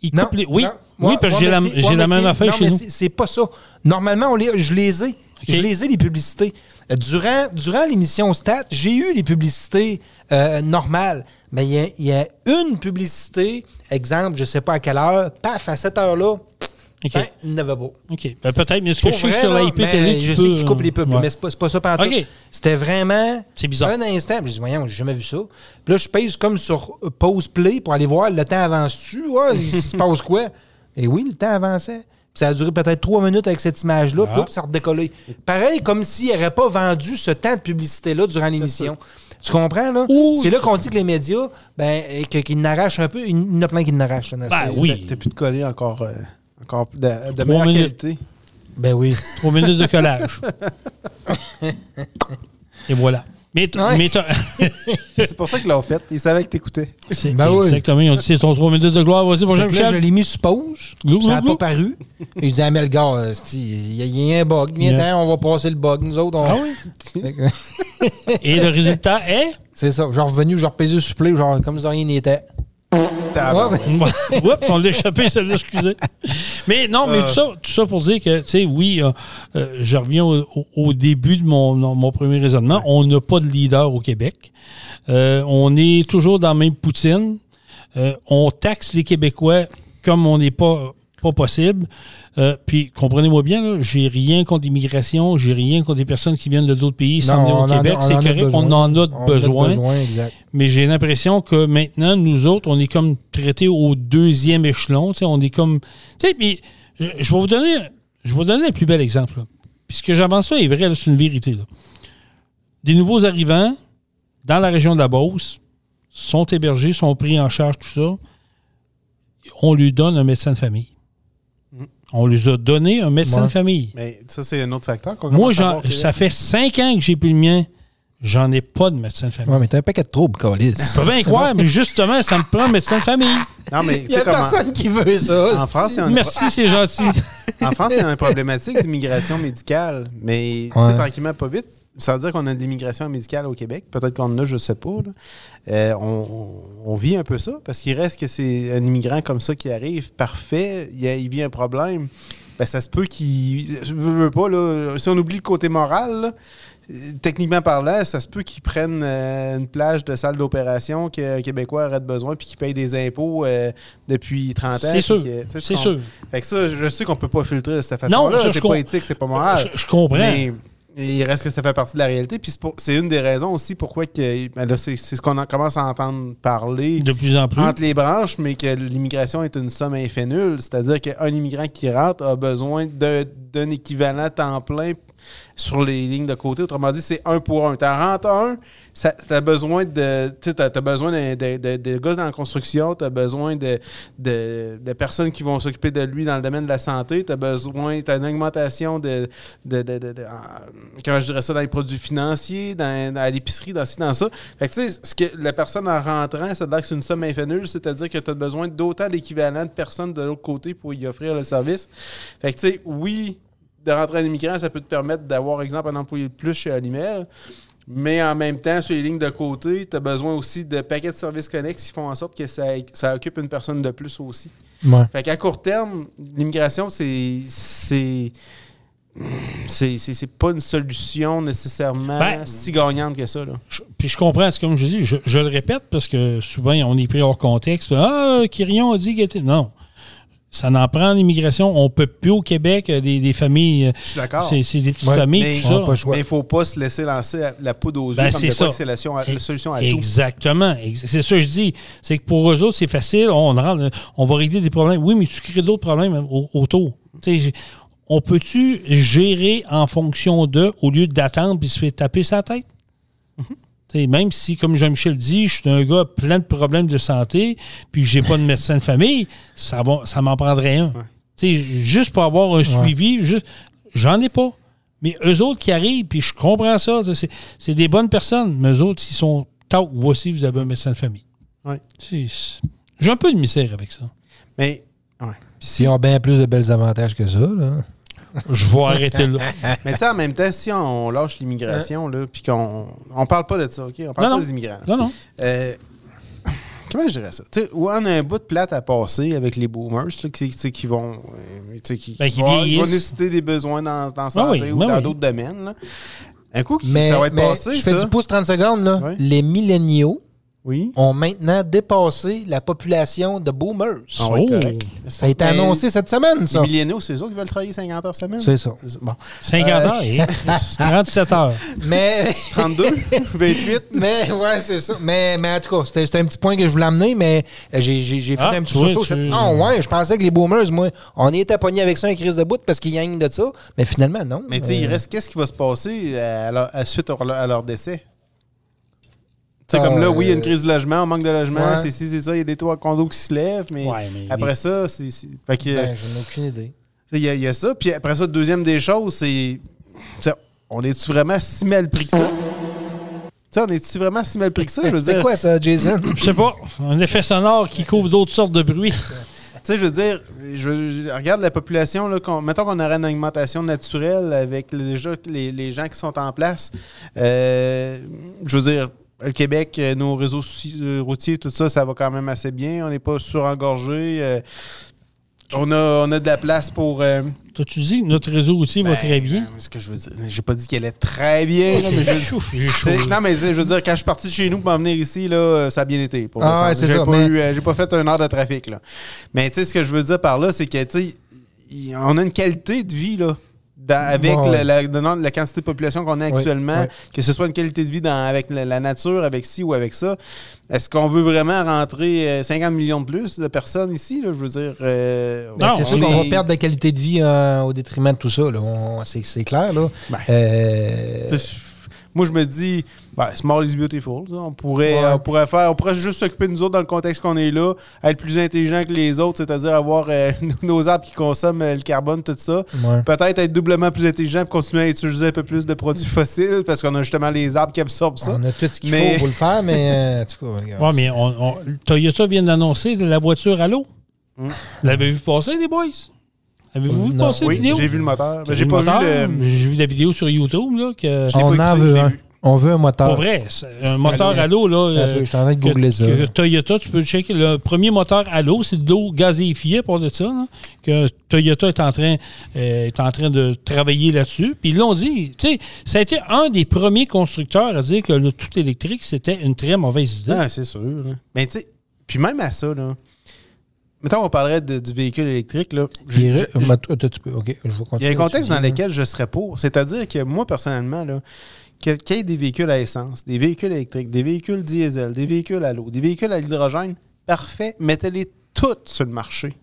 Ils Non, coupent les. Oui, non. Oui parce que j'ai la, même affaire non, chez mais nous. c'est- pas ça. Normalement, on les, je les ai. Je les ai, les publicités. Euh, Durant, durant l'émission Stat, j'ai eu les publicités euh, normales. Mais il y a- il y, a une publicité, exemple, je sais pas à quelle heure, paf, à cette heure-là, OK. ben, il n'avait pas. OK. Ben, peut-être, mais ce que Pour je vrai, sur la là, IP mais télé, tu je peux, sais qu'ils coupent les pubs, ouais. mais c'est pas, pas ça partout. OK. C'était vraiment bizarre. un instant. Je dis, voyons, j'ai jamais vu ça. Puis là, je pèse comme sur euh, pause play pour aller voir le temps avance-tu. Ouais, il se passe quoi? Et oui, le temps avançait. Puis ça a duré peut-être trois minutes avec cette image-là, Ah. puis ça a redécollé. Pareil, comme s'il n'aurait pas vendu ce temps de publicité-là durant l'émission. Tu comprends, là? C'est là qu'on dit que les médias, ben, qu'ils n'arrachent un peu. Il y en a plein qui n'arrachent. Ben oui. T'as plus de coller encore, euh, encore de, de meilleure minutes. qualité. Ben oui. Trois minutes de collage. Et voilà. Mais, Ouais. mais C'est pour ça qu'ils l'ont fait. Ils savaient que t'écoutais. c'est Ben oui. exactement. Ils ont dit c'est ton trois minutes de gloire. Vas-y, bonjour, Donc là, je Michel. l'ai mis sur pause. Glou, Ça n'a pas paru. Et je dis à Melgar, euh, il y, a- il y a un bug. Viens, Yeah. on va passer le bug. Nous autres, on... Ah oui? Et le résultat est? C'est ça. Genre revenu, genre pesé sur play, genre comme si rien n'était. Oups, on l'a échappé, celle-là, excusez. Mais non, mais tout, ça, tout ça pour dire que, tu sais, oui, euh, euh, je reviens au, au- au début de mon, mon premier raisonnement. On n'a pas de leader au Québec. Euh, on est toujours dans la même poutine. Euh, on taxe les Québécois comme on n'est pas, pas possible. Euh, puis, comprenez-moi bien, j'ai rien contre l'immigration, j'ai rien contre les personnes qui viennent de d'autres pays sans Non, venir on au Québec. C'est correct, on en a On de a besoin. exact. Mais j'ai l'impression que maintenant, nous autres, on est comme traités au deuxième échelon. On est comme. Tu sais, mais euh, je vais vous donner. Je vais vous donner le plus bel exemple. là. Puis ce que j'avance là est vrai, c'est une vérité. là. Des nouveaux arrivants dans la région de la Beauce sont hébergés, sont pris en charge, tout ça. On lui donne un médecin de famille. On lui a donné un médecin Ouais. de famille. Mais ça, c'est un autre facteur. qu'on Moi, ça fait cinq ans que j'ai plus le mien. J'en ai pas de médecin de famille. Ouais, mais t'as un paquet de troubles, Calis. Je peux bien croire, mais justement, ça me prend un médecin de famille. Non, mais Il y a comment. personne qui veut ça. En France, il y a un- Merci, c'est gentil. En France, il y a une problématique d'immigration médicale. Mais tu sais, tranquillement, pas vite, sans dire qu'on a de l'immigration médicale au Québec, peut-être qu'on en a, je sais pas. là. Euh, on, vit un peu ça, parce qu'il reste que c'est un immigrant comme ça qui arrive, parfait, il, y a- il vit un problème. Ben, ça se peut qu'il. Je veux, veux pas, là. Si on oublie le côté moral, là, techniquement parlant, ça se peut qu'ils prennent euh, une plage de salle d'opération qu'un Québécois aurait besoin puis qu'ils payent des impôts euh, depuis 30 ans. C'est sûr. C'est sûr. Fait que ça, je sais qu'on peut pas filtrer de cette Non, façon-là. ça, C'est pas éthique, c'est pas moral. Je, je comprends. Mais il reste que ça fait partie de la réalité. Puis c'est une des raisons aussi pourquoi que, ben c'est ce qu'on en- commence à entendre parler de plus en plus. entre les branches, mais que l'immigration est une somme infénule. C'est-à-dire qu'un immigrant qui rentre a besoin d'un d'un équivalent temps plein sur les lignes de côté. Autrement dit, c'est un pour un. Tu rentres un, tu as besoin de. Tu t'as besoin de, de- gars dans la construction, tu as besoin de, personnes qui vont s'occuper de lui dans le domaine de la santé, tu as besoin, tu as une augmentation de. de, de- de- de- en- comment je dirais ça, dans les produits financiers, dans, l'épicerie, dans ci, dans ça. Fait que tu sais, ce que la personne en rentrant, ça veut dire que c'est une somme infénule, c'est-à-dire que tu as besoin d'autant d'équivalents de personnes de l'autre côté pour y offrir le service. Fait que tu sais, oui, de rentrer un immigrant, ça peut te permettre d'avoir, exemple, un employé de plus chez Alimel. Mais en même temps, sur les lignes de côté, tu as besoin aussi de paquets de services connexes qui font en sorte que ça, ça occupe une personne de plus aussi. Ouais. Fait qu'à court terme, l'immigration, c'est. C'est. C'est pas une solution nécessairement Ben, si gagnante que ça. Là. Je- puis je comprends, c'est comme je dis, je, je le répète parce que souvent on est pris hors contexte. Ah, Quirion a dit qu'il était. Non. Ça n'en prend l'immigration. On peut plus au Québec euh, des, des familles. euh, Je suis d'accord. C'est c'est des petites Ouais, familles, mais il faut pas se laisser lancer la- la poudre aux yeux Ben, comme c'est de quoi ça. que c'est la, solution à- la solution à tout. Exactement. Ex- C'est ça que je dis. C'est que pour eux autres, c'est facile. On, rentre- on va régler des problèmes. Oui, mais tu crées d'autres problèmes au- autour. On peut-tu gérer en fonction de au lieu d'attendre puis se faire taper sa tête? Même si, comme Jean-Michel dit, je suis un gars plein de problèmes de santé, puis j'ai pas de médecin de famille, ça, va, ça m'en prendrait un. Tu sais, Juste pour avoir un suivi, juste, j'en ai pas. Mais eux autres qui arrivent, puis je comprends ça, c'est- c'est des bonnes personnes, mais eux autres, s'ils sont voici, vous avez un médecin de famille. Ouais. J'ai un peu de misère avec ça. Mais, ouais. S'ils ont bien plus de belles avantages que ça, là. Je vais arrêter là. Mais tu sais, en même temps, si on lâche l'immigration, là, puis qu'on on parle pas de ça, OK? On parle Non, pas non. des immigrants. Non, non. Euh, comment je dirais ça? Tu sais, on a un bout de plate à passer avec les boomers là, qui, qui vont, euh, tu sais, qui, Ben, qui vont, néciter des besoins dans, dans la Ah santé oui, ou ben dans oui. d'autres domaines. là. Un coup, Mais, ça va être mais passé, je fais ça. du pouce 30 secondes, là. Les milléniaux Oui. ont maintenant dépassé la population de boomers. Ah ouais, Oh. Ça a été annoncé cette semaine, Les ça. milléniaux, c'est eux qui veulent travailler 50 heures semaine? C'est ça. C'est ça. Bon. 50 Euh, heures, et 37 heures. Mais, 32, 28. mais ouais, c'est ça. Mais, mais en tout cas, c'était c'était un petit point que je voulais amener, mais euh, j'ai j'ai- j'ai fait Ah, un petit. J'ai tu- fait, Ah ouais, je pensais que les boomers, moi, on était pognés avec ça, un crise de bout parce qu'ils gagnent de ça. Mais finalement, non. Mais tu sais, il Euh, reste qu'est-ce qui va se passer à, leur- à suite à leur, à leur décès? Sais, Ah, comme là, oui, il y a euh, une crise de logement, un manque de logement, ouais. c'est ci, c'est ça, il y a des toits à condo qui se lèvent, mais, Ouais, mais- après ça, c'est. c'est- Fait que, ben, j'en ai aucune idée. il y, a- il y a ça. Puis après ça, deuxième des choses, c'est. tu sais, On est-tu vraiment si mal pris que ça? Tu sais, on est-tu vraiment si mal pris que ça? Je veux C'est dire, quoi ça, Jason? Je sais pas, un effet sonore qui couvre d'autres sortes de bruits. Tu sais, je veux dire, je, je- regarde la population, là, qu'on- mettons qu'on aurait une augmentation naturelle avec le- déjà les, les gens qui sont en place. Euh, je veux dire, le Québec, euh, nos réseaux euh, routiers, tout ça, ça va quand même assez bien. On n'est pas surengorgé. euh, on, a, on a de la place pour. euh, T'as-tu dit que notre réseau routier va ben, très bien? Ce que je veux dire, j'ai pas dit qu'elle est très bien, là, mais je Non, mais je veux dire, quand je suis parti de chez nous pour m'en venir ici, là, ça a bien été. Pour Ah ouais, c'est j'ai ça, Pas mais- eu, j'ai pas fait un heure de trafic. Là. Mais tu sais, ce que je veux dire par là, c'est que, tu on a une qualité de vie, là. Dans- avec Ouais. la, la- le nombre- la quantité de population qu'on a actuellement, ouais. que ce soit une qualité de vie dans- avec la, la nature, avec ci ou avec ça, est-ce qu'on veut vraiment rentrer euh, 50 millions de plus de personnes ici? Là? Je veux dire. euh, Ben, Non, c'est on sûr qu'on est- va perdre de la qualité de vie euh, au détriment de tout ça. C'est clair. Là. Ben, Euh, Tu sais, Moi, je me dis, ben, small is beautiful. ça. On pourrait, Ouais. on pourrait faire, on pourrait juste s'occuper de nous autres dans le contexte qu'on est là, être plus intelligent que les autres, c'est-à-dire avoir euh, nos arbres qui consomment euh, le carbone, tout ça. ouais. Peut-être être doublement plus intelligent pour continuer à utiliser un peu plus de produits fossiles parce qu'on a justement les arbres qui absorbent ça. On a tout ce qu'il Mais- faut pour le faire, mais euh, tout cas, regarde. Ouais, mais on, on- Toyota vient d'annoncer la voiture à l'eau. Mm. L'avez-vu passer, les boys? Avez-vous Oui, vidéo? j'ai vu le moteur. mais J'ai pas le moteur, vu le. J'ai vu la vidéo sur YouTube. Là, que... On pas en veut un. On veut un moteur. Pour vrai, un moteur à l'eau, là. Euh, je suis en train de googler ça. que Toyota, tu peux checker. Le premier moteur à l'eau, c'est de l'eau gazéifiée, pour de ça, là, que Toyota est en train, euh, est en train de travailler là-dessus. Puis là, on dit, tu sais, ça a été un des premiers constructeurs à dire que le tout électrique, c'était une très mauvaise idée. Ah, c'est sûr. Mais tu sais, puis même à ça, là. Mettons, on parlerait de- du véhicule électrique, là. Je- je- je Il y a un contexte dans lequel je serais pour. C'est-à-dire que moi, personnellement, là, qu'il y ait des véhicules à essence, des véhicules électriques, des véhicules diesel, des véhicules à l'eau, des véhicules à l'hydrogène, parfait, mettez-les toutes sur le marché.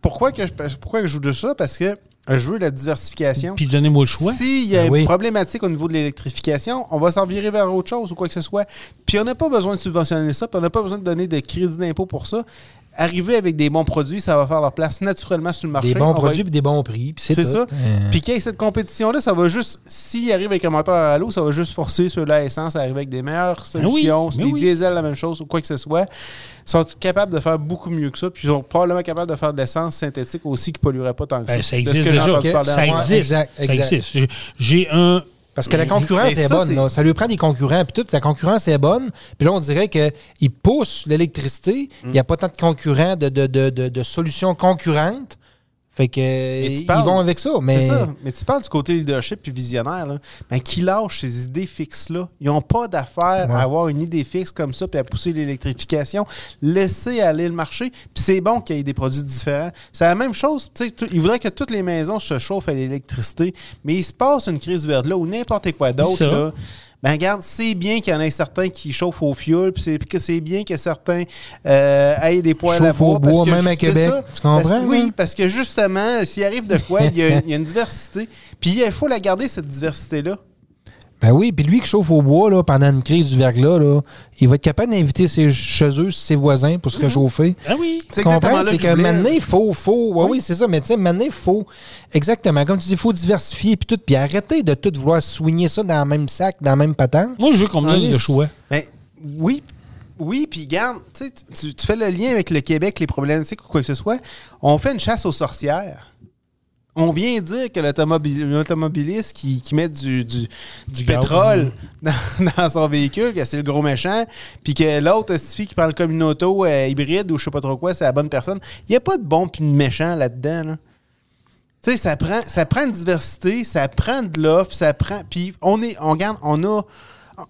Pourquoi que je, pourquoi que je joue de ça? Parce que euh, je veux la diversification. Puis donnez-moi le choix. S'il y a Ben une oui. problématique au niveau de l'électrification, on va s'en virer vers autre chose ou quoi que ce soit. Puis on n'a pas besoin de subventionner ça, puis on n'a pas besoin de donner de crédit d'impôt pour ça. Arriver avec des bons produits, ça va faire leur place naturellement sur le marché. Des bons On va produits et des bons prix. puis C'est tout. ça. Euh, puis qu'il y ait cette compétition-là, ça va juste, s'il arrive avec un moteur à l'eau, ça va juste forcer ceux-là à essence à arriver avec des meilleures oui, solutions. ben les oui. diesels, la même chose, ou quoi que ce soit. Ils sont capables de faire beaucoup mieux que ça. Puis ils sont probablement capables de faire de l'essence synthétique aussi qui ne polluerait pas tant que Ben, ça. ça existe déjà. Ça existe. Exact, Ça exact. existe. J'ai un. Parce que la concurrence est ça, bonne. là. Ça lui prend des concurrents. Puis tout, la concurrence est bonne. Puis là, on dirait qu'il pousse l'électricité. Mm. Il n'y a pas tant de concurrents, de, de, de, de solutions concurrentes. Fait que ils parles- vont avec ça. Mais C'est ça. Mais tu parles du côté leadership puis visionnaire. Là. Ben, qui lâche ces idées fixes-là? Ils n'ont pas d'affaire Ouais. à avoir une idée fixe comme ça puis à pousser l'électrification. Laissez aller le marché. Puis c'est bon qu'il y ait des produits différents. C'est la même chose. tu sais, tout- Ils voudraient que toutes les maisons se chauffent à l'électricité. Mais il se passe une crise verte là ou n'importe quoi d'autre. Ben regarde, c'est bien qu'il y en ait certains qui chauffent au fioul, puis c'est que c'est bien que certains euh, aient des poêles à Chauffent au bois. parce bois, que même à Québec. ça. Tu comprends, Parce que- oui, là? parce que justement, s'il arrive de quoi, il y, y a une diversité. Puis il faut la garder, cette diversité-là. Ben oui, puis lui qui chauffe au bois là, pendant une crise du verglas, là, il va être capable d'inviter ses, chez eux, ses voisins pour se réchauffer. Ah oui. C'est Tu comprends? exactement là C'est que maintenant, il faut, faut. Ouais, oui, c'est ça, mais tu sais, maintenant, il faut. Exactement. Comme tu dis, il faut diversifier puis tout. Puis arrêter de tout vouloir soigner ça dans le même sac, dans la même patente. Moi, je veux qu'on me donne oui, le choix. Ben, oui, oui, puis garde, tu, sais, tu- tu fais le lien avec le Québec, les problématiques ou quoi que ce soit. On fait une chasse aux sorcières. On vient dire que l'automobiliste qui, qui met du, du, du pétrole dans, dans son véhicule, que c'est le gros méchant, puis que l'autre fille qui prend le communauto euh, hybride ou je sais pas trop quoi, c'est la bonne personne. Il n'y a pas de bon puis de méchant là-dedans. là. Tu sais, ça prend, ça prend une diversité, ça prend de l'offre, ça prend. Puis on est, on garde, on a.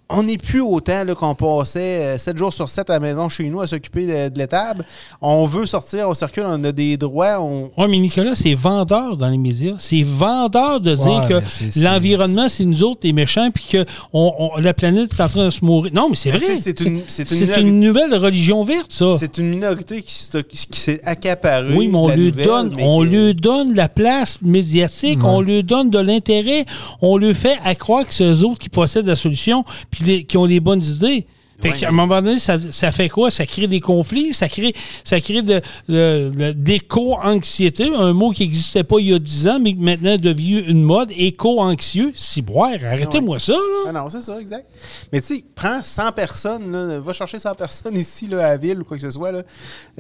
On n'est plus autant qu'on passait 7 jours sur 7 à la maison chez nous à s'occuper de, de l'étable. On veut sortir, on circule, on a des droits. On... Oui, mais Nicolas, c'est vendeur dans les médias. C'est vendeur de dire Ouais, que l'environnement, c'est nous autres les méchants, puis que on- on- la planète est en train de se mourir. Non, mais c'est vrai. c'est une- c'est une C'est minori- une nouvelle religion verte, ça. C'est une minorité qui, se- qui s'est accaparée. Oui, mais on lui nouvelle, donne, mais on lui donne la place médiatique, Ouais. on lui donne de l'intérêt, on lui fait à croire que c'est eux autres qui possèdent la solution, puis les- qui ont les bonnes idées. Fait Ouais, qu'à un moment donné, ça, ça fait quoi? Ça crée des conflits, ça crée, ça crée de, de- de- d'éco-anxiété, un mot qui n'existait pas il y a 10 ans, mais qui maintenant devenu une mode, éco-anxieux. Si boire, arrêtez-moi ça, là. Ah non, c'est ça, exact. Mais tu sais, prends 100 personnes, là, va chercher 100 personnes ici à la ville ou quoi que ce soit. Là.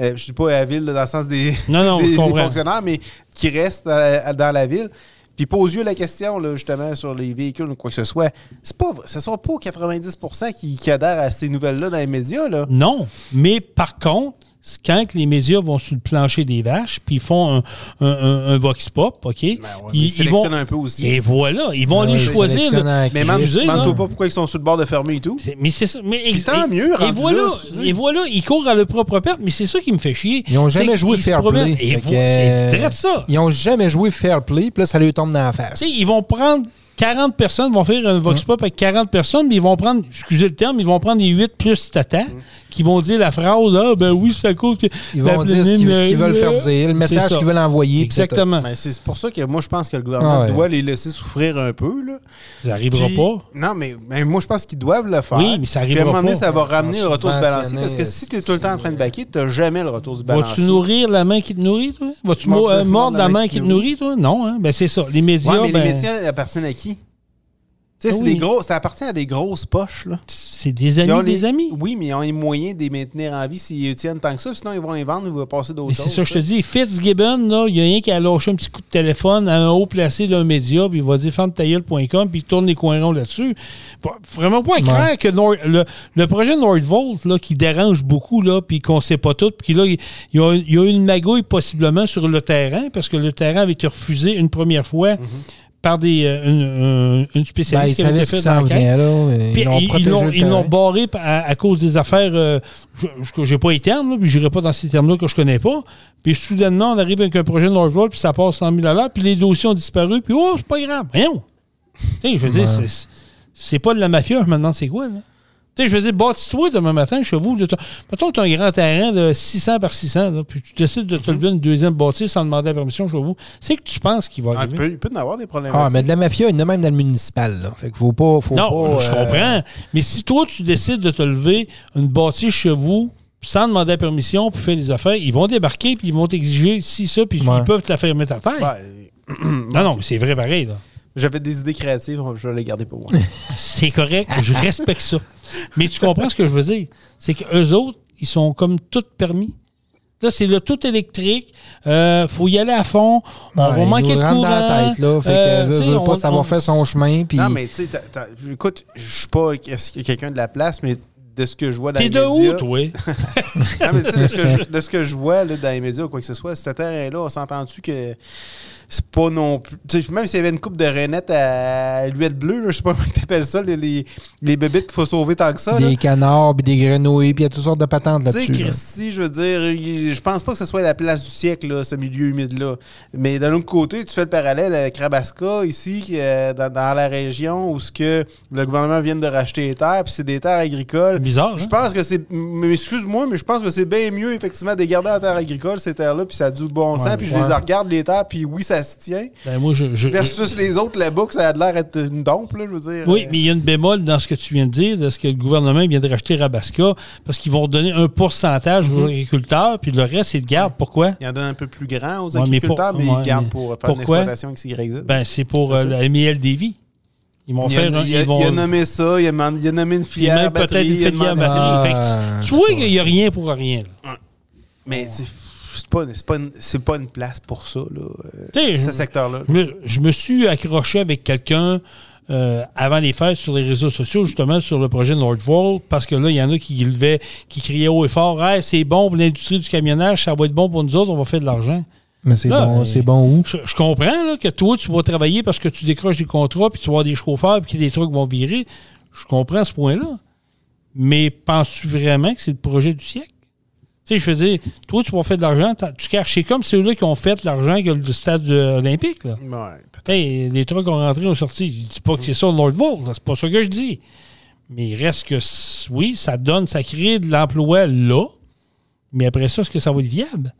Euh, je dis pas à la ville là, dans le sens des, Non, non, des, je des comprends. fonctionnaires, mais qui restent dans, dans la ville. Puis pose-lui la question, là, justement, sur les véhicules ou quoi que ce soit. C'est pas, ce ne sont pas 90 qui, qui adhèrent à ces nouvelles-là dans les médias. Là. Non, mais par contre, quand que les médias vont sur le plancher des vaches, puis ils font un, un- un- un vox pop, OK? Ben ouais, mais ils sélectionnent un peu aussi. Et voilà, ils vont aller Ouais, choisir. le- Mais Excusez, demande-toi là. pas pourquoi ils sont sur le bord de fermer et tout. Mais c'est ça. Mais tant et- mieux, Et voilà, là, je et voilà, ils courent à leur propre perte, mais c'est ça qui me fait chier. Ils ont C'est jamais joué fair play. C'est euh, très ça. Ils ont jamais joué fair play, puis là, ça lui tombe dans la face. Ils vont prendre 40 personnes, vont faire un vox pop avec 40 personnes, mais ils vont prendre, excusez le terme, ils vont prendre les 8 plus tata, qui vont dire la phrase Ah, ben oui, c'est à cause que. Ils vont dire ce qu'ils veulent euh, faire dire, le message ça. qu'ils veulent envoyer. puis Exactement. Ben, c'est pour ça que moi, je pense que le gouvernement Ah ouais. doit les laisser souffrir un peu. Là. Ça n'arrivera pas. Non, mais, mais moi, je pense qu'ils doivent le faire. Oui, mais ça Puis arrivera à un moment donné, pas. ça va ramener le retour du balancier. Parce que si tu es tout le temps en train de baquer, tu n'as jamais le retour du Vas-tu balancier. nourrir la main qui te nourrit, toi? Vas-tu Mordre- mo- euh, mordre la main qui te nourrit, toi? Non, hein? Ben c'est ça. Les médias, Ouais, mais ben, les médias appartiennent à qui? Tu Tu sais, c'est oui. des gros, ça appartient à des grosses poches, là. C'est des Ils ont amis, les- des amis. Oui, mais ils ont les moyens de les maintenir en vie s'ils les tiennent tant que ça. Sinon, ils vont les vendre ou ils vont passer d'autres choses. c'est ça, je te dis, Fitzgibbon, là, il y a rien qui a lâché un petit coup de téléphone à un haut placé d'un média, puis il va dire ferme-ta-gueule.com, puis il tourne les coins ronds là-dessus. Vraiment pas éclair que Nord- le, le projet Nordvolt, là, qui dérange beaucoup, là, puis qu'on sait pas tout, puis là, il y, a, il y a une magouille possiblement sur le terrain, parce que le terrain avait été refusé une première fois par des, euh, une, une- une Ben, ils spécialiste qui avait ce qui venait, là. Puis Ils l'ont barré à, à cause des affaires. euh, je je- j'ai pas les termes, là, puis j'irai pas dans ces termes-là que je connais pas. Puis soudainement, on arrive avec un projet de Northvolt, puis ça passe 100 000 à l'heure, puis les dossiers ont disparu, puis oh, c'est pas grave. Sais, je veux dire, c'est- c'est pas de la mafia, je demande c'est quoi, là. Tu sais, je veux dire, bâtis-toi demain matin chez vous. t'as- Mettons, tu as un grand terrain de 600 par 600, là, puis tu décides de te lever une deuxième bâtisse sans demander la permission chez vous. C'est que tu penses qu'il va Ah, il, arriver. peut, il peut y en avoir des problèmes. Ah, mais de la mafia, il y en a même dans le municipal, là. Fait qu'il faut pas. Faut Non, pas, je euh, comprends. Mais si toi, tu décides de te lever une bâtisse chez vous sans demander la permission pour faire des affaires, ils vont débarquer puis ils vont t'exiger ci, ça, puis Ouais. ils peuvent te la faire mettre à terre. Ouais. Non, non, mais c'est vrai pareil. là. J'avais des idées créatives, je vais les garder pour moi. C'est correct, je respecte ça. Mais tu comprends ce que je veux dire? C'est qu'eux autres, ils sont comme tout permis. Là, c'est le tout électrique. Il faut y aller à fond. On ouais, va manquer de rentre courant. dans la tête, là. Fait Euh, que veut, veut on- pas savoir on- faire son chemin. Puis. non, mais tu sais, écoute, je suis pas quelqu'un de la place, mais de ce que je vois dans T'es les de médias. où, toi? Non, mais tu sais, de ce que je, de ce que je vois là, dans les médias ou quoi que ce soit, ce terrain-là, on s'entend-tu que c'est pas non plus. tu sais, même s'il y avait une coupe de rainettes à l'huile bleue, je sais pas comment t'appelles ça, les, les, qu'il faut sauver tant que ça. là. Des canards, puis des grenouilles, puis il y a toutes sortes de patentes Tu sais, là-dessus. là. Christy, je veux dire, je pense pas que ce soit la place du siècle, là, ce milieu humide-là. Mais d'un autre côté, tu fais le parallèle avec Rabaska, ici, qui est dans, dans la région où ce que le gouvernement vient de racheter les terres, puis c'est des terres agricoles. Bizarre, Je hein? pense que c'est. mais Excuse-moi, mais je pense que c'est bien mieux, effectivement, de garder en terre agricole, ces terres-là, puis ça a du bon sens, Ouais, puis je ouais. les regarde, les terres, puis oui, ça Ben, moi, je, je- Versus les autres là-bas, que ça a l'air d'être une dompe, là, je veux dire. Oui, Euh, mais il y a une bémol dans ce que tu viens de dire, de ce que le gouvernement vient de racheter Rabasca, parce qu'ils vont donner un pourcentage Mhm. aux agriculteurs, puis le reste, ils le gardent. Pourquoi? Il y en donne un peu plus grand aux Ouais, mais agriculteurs, pour- mais, ouais, ils gardent mais pour faire pourquoi? une exploitation XYZ. Ben, c'est pour C'est euh, la. Ils vont il, a, faire un. il a- ils vont, il a nommé ça, il a, man- il a nommé une filière peut-être une il a filière batterie. Que Ah, tu vois qu'il n'y a rien pour rien. là. Mais c'est c'est pas, c'est pas, une- c'est pas une place pour ça, là, euh, ce secteur-là. je me, je me suis accroché avec quelqu'un euh, avant les fêtes sur les réseaux sociaux, justement sur le projet Nordvolt, parce que là, il y en a qui levaient, qui criaient haut et fort Hey, c'est bon pour l'industrie du camionnage, ça va être bon pour nous autres, on va faire de l'argent. Mais c'est Là, bon, euh, c'est bon où? Je, je comprends là, que toi, tu vas travailler parce que tu décroches des contrats, puis tu vas avoir des chauffeurs, puis que des trucs vont virer. Je comprends ce point-là. Mais penses-tu vraiment que c'est le projet du siècle? Tu sais, je veux dire, toi, tu vas faire de l'argent, tu caches. C'est comme ceux-là qui ont fait l'argent que le stade euh, olympique. Là. Ouais, Hey, les trucs ont rentré, ont sorti. Je dis pas que c'est ça le Nordvolt, là, c'est pas ça que je dis. Mais il reste que, oui, ça donne, ça crée de l'emploi là. Mais après ça, est-ce que ça va être viable?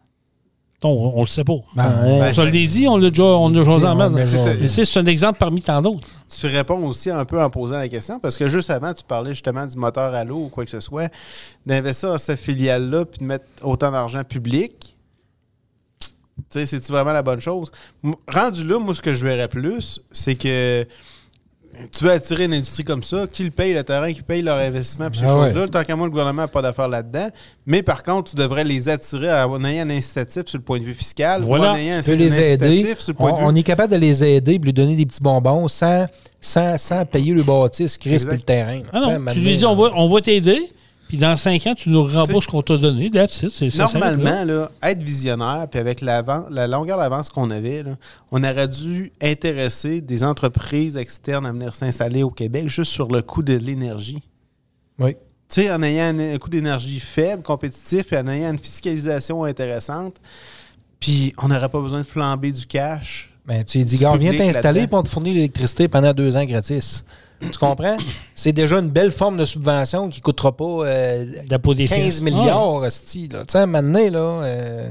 On, on le sait pas. Ben, on ben, se ça- l'est dit, on l'a déjà, on a jasé en on Mais c'est c'est un exemple parmi tant d'autres. Tu réponds aussi un peu en posant la question, parce que juste avant, tu parlais justement du moteur à l'eau ou quoi que ce soit, d'investir dans cette filiale-là puis de mettre autant d'argent public. Tu sais, c'est-tu vraiment la bonne chose? M- Rendu là, moi, ce que je verrais plus, c'est que tu veux attirer une industrie comme ça, qui le paye le terrain, qui paye leur investissement, puis ces Ah ouais. choses-là. Tant qu'à moi, le gouvernement n'a pas d'affaires là-dedans. Mais par contre, tu devrais les attirer en ayant un incitatif sur le point de vue fiscal, Voilà. ou en ayant Tu peux un les aider. incitatif sur le On, point de vue on est capable de les aider et lui donner des petits bonbons sans, sans, sans payer le bâtisse, puis le terrain. là. Ah non, tu lui dis, on va, on va t'aider, puis dans cinq ans, tu nous rembourses ce qu'on t'a donné. It, là. Normalement, là, être visionnaire, puis avec la longueur d'avance qu'on avait, là, on aurait dû intéresser des entreprises externes à venir s'installer au Québec juste sur le coût de l'énergie. Oui. Tu sais, en ayant un, un coût d'énergie faible, compétitif, et en ayant une fiscalisation intéressante, puis on n'aurait pas besoin de flamber du cash. Ben, tu lui dis, gars, viens t'installer pour te fournir l'électricité pendant deux ans gratis. Tu comprends? C'est déjà une belle forme de subvention qui ne coûtera pas euh, La peau des 15 fesses. Ah. milliards, là. Tu sais, à donné, là, euh,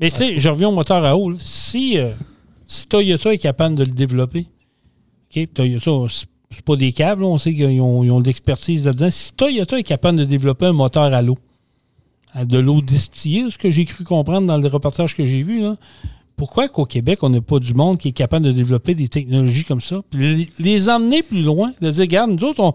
Mais tu sais, je reviens au moteur à eau. là. Si, euh, si Toyota est capable de le développer, OK, Toyota, c'est- pas des câbles, là, on sait qu'ils ont, ils ont de l'expertise là-dedans. Si Toyota est capable de développer un moteur à l'eau, de l'eau distillée, ce que j'ai cru comprendre dans le reportage que j'ai vu, là, pourquoi qu'au Québec, on n'a pas du monde qui est capable de développer des technologies comme ça? Puis les, emmener plus loin, de dire, regarde, nous autres, on,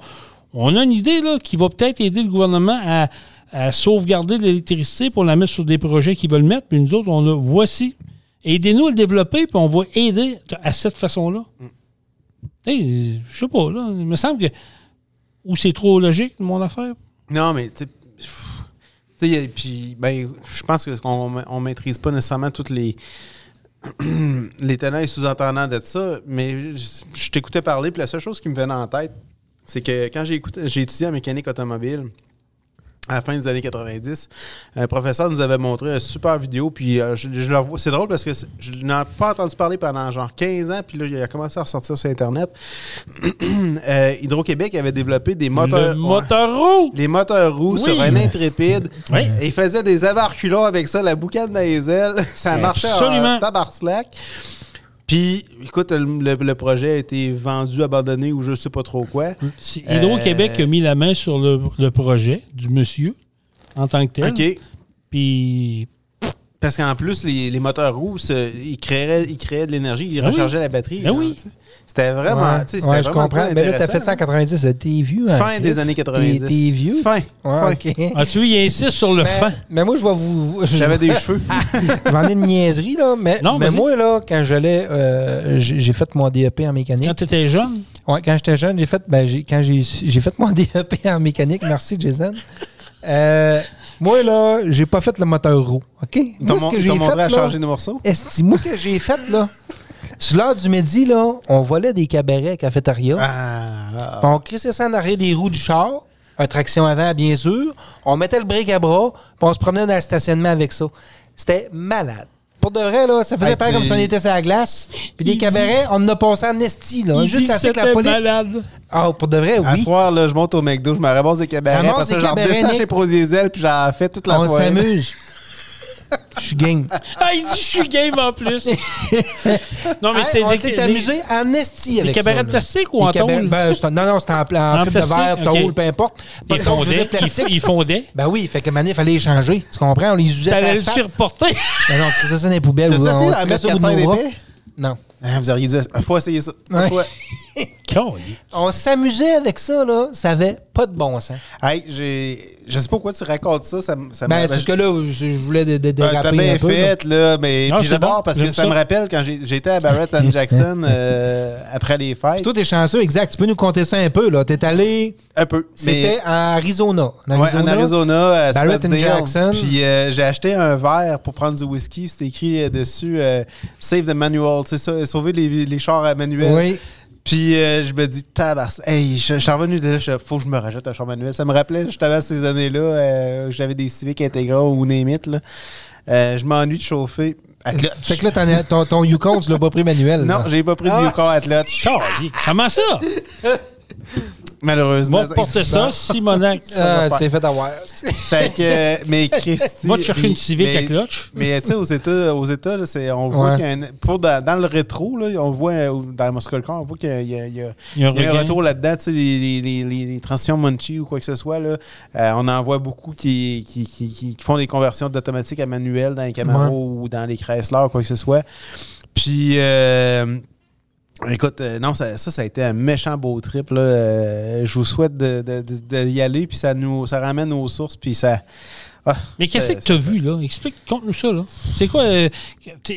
on a une idée là, qui va peut-être aider le gouvernement à, à sauvegarder l'électricité pour la mettre sur des projets qu'ils veulent mettre, puis nous autres, on a, voici, aidez-nous à le développer, puis on va aider à cette façon-là. Hey, je sais pas, là, il me semble que. Ou c'est trop logique, mon affaire? Non, mais tu sais, puis ben, je pense qu'on on maîtrise pas nécessairement toutes les les tenants et sous-entendants de ça, mais je, je t'écoutais parler, puis la seule chose qui me venait en tête, c'est que quand j'ai étudié en mécanique automobile à la fin des années 90, un professeur nous avait montré une super vidéo, puis euh, je, je le revois- c'est drôle parce que je n'en ai pas entendu parler pendant genre 15 ans, puis là, il a commencé à ressortir sur Internet. Euh, Hydro-Québec avait développé des moteurs... le moteur roux! Les moteurs roues Oui. sur un intrépide. Oui. Et il faisait des avarculons avec ça, la boucane dans les ailes. Ça marchait Absolument. en tabarslac. Puis, écoute, le, projet a été vendu, abandonné ou je sais pas trop quoi. Hydro-Québec qui a mis la main sur le, le projet du monsieur en tant que tel. OK. Puis, Parce qu'en plus, les, les moteurs roues, ils, créaient, ils créaient de l'énergie, ils Ben oui. rechargeaient la batterie. Ben genre, oui. tu. C'était vraiment. Ouais, tu c'était je comprends. Mais là, t'as fait intéressant. ça en 90, t'es vieux. hein, Fin des années 90. T'es vieux? Fin. Ouais, fin. OK. as-tu vu, il insiste sur le Mais, fin? mais moi, je vais vous. J'avais des cheveux. J'en ai une niaiserie, là. Mais, Non, mais moi, là, quand j'allais. euh, j'ai fait mon DEP en mécanique. Quand tu étais jeune, Ouais, quand j'étais jeune, j'ai fait. Ben, j'ai- quand j'ai j'ai fait mon DEP en mécanique. Merci, Jason. Euh, moi, là, j'ai pas fait le moteur roux. OK? Moi, ce que j'ai fait, à changer de morceaux. Esti, moi, que j'ai fait, là. Sur l'heure du midi, là, on volait des cabarets à cafétéria. Ah. On crissait ça en arrière des roues du char, un traction avant, bien sûr. On mettait le brick à bras, puis on se promenait dans le stationnement avec ça. C'était malade. Pour de vrai, là, ça faisait Hey, pas tu- comme si on était sur la glace. Puis des Il cabarets, dit- on en a passé en esti, là. il Juste dit assez que la c'était police. malade. Ah, pour de vrai, À oui. soir, là, je monte au McDo, je me ramasse des cabarets, Ramasse après ça, des je cabarets, redescends Nick. chez Pro Diesel, puis j'en fais toute la On soirée. s'amuse. Je suis game. Ah, il dit je suis game en plus. non, mais Hey, c'était on des- s'est les- amusé en esti Les avec cabarets ça, de plastique ou Les en cabarets- tôle? ben, non, non, c'était en, en En fil de verre, Ok. tôle, peu importe. Ils fondaient. Ils, fondaient. Ben oui, fait que Mané, il fallait les changer. Tu comprends? On les usait T'allais le faire reporter. Ben non, on ça dans les poubelles. T'as on essayé de la mettre ça au bout 400 de nos bras. d'épais? Non. Ah, vous auriez dû. Il faut essayer ça. Ouais. On s'amusait avec ça, là. Ça avait pas de bon sens. Hey, j'ai. Je sais pas pourquoi tu racontes ça. Ça, ça Ben, m'a- c'est parce que là, je, je voulais dé- dé- Ah, déraper T'as bien un peu. fait, là, mais Non, puis c'est j'adore bon, parce que ça, ça. me rappelle quand j'étais à Barrett and Jackson euh, après les là. fêtes. Toi, t'es chanceux, exact. Tu peux nous compter ça un peu, là. T'es allé... Un peu. C'était en Arizona. En Ouais, en Arizona, à Barrett and. Jackson. Puis euh, j'ai acheté un verre pour prendre du whisky. C'était écrit euh, dessus euh, Save the manual. Tu sais ça, sauver les, les chars à manuel. Oui. Puis euh, je me dis, tabasse. Hey, je, je suis revenu de là, je faut que je me rajoute un char manuel. Ça me rappelait, justement, à ces années-là, euh, où j'avais des Civic intégraux ou Némit. Là. Euh, je m'ennuie de chauffer à clutch. Fait que là, ton, ton Yukon, tu l'as pas pris manuel. Non, j'ai pas pris de Ah, Yukon à clutch, Charlie, Comment ça? malheureusement. Moi, porter ça, Simonac. Ah, c'est fait avoir. Fait que, euh, mais Christy. Va te chercher une mais- à clutch. Mais tu sais, aux États, aux États là, c'est- on voit Ouais. qu'il y a un. Pour dans, dans le rétro, là, on voit, euh, ou dans le Muscle Car, on voit qu'il y a, il y a- il y a- Il y a un il y a un regain. retour là-dedans. Tu sais, les, les, les, les- les transitions Munchie ou quoi que ce soit, là, euh, on en voit beaucoup qui, qui, qui, qui font des conversions d'automatique à manuel dans les Camaro ou dans les Chrysler, quoi que ce soit. Puis. euh, Écoute, euh, non, ça, ça, ça a été un méchant beau trip. Là. Euh, je vous souhaite de, de- de- de y aller, puis ça nous ça ramène aux sources, puis ça. ah, Mais qu'est-ce que tu as vu, là? Explique, conte-nous ça, là. C'est quoi? euh,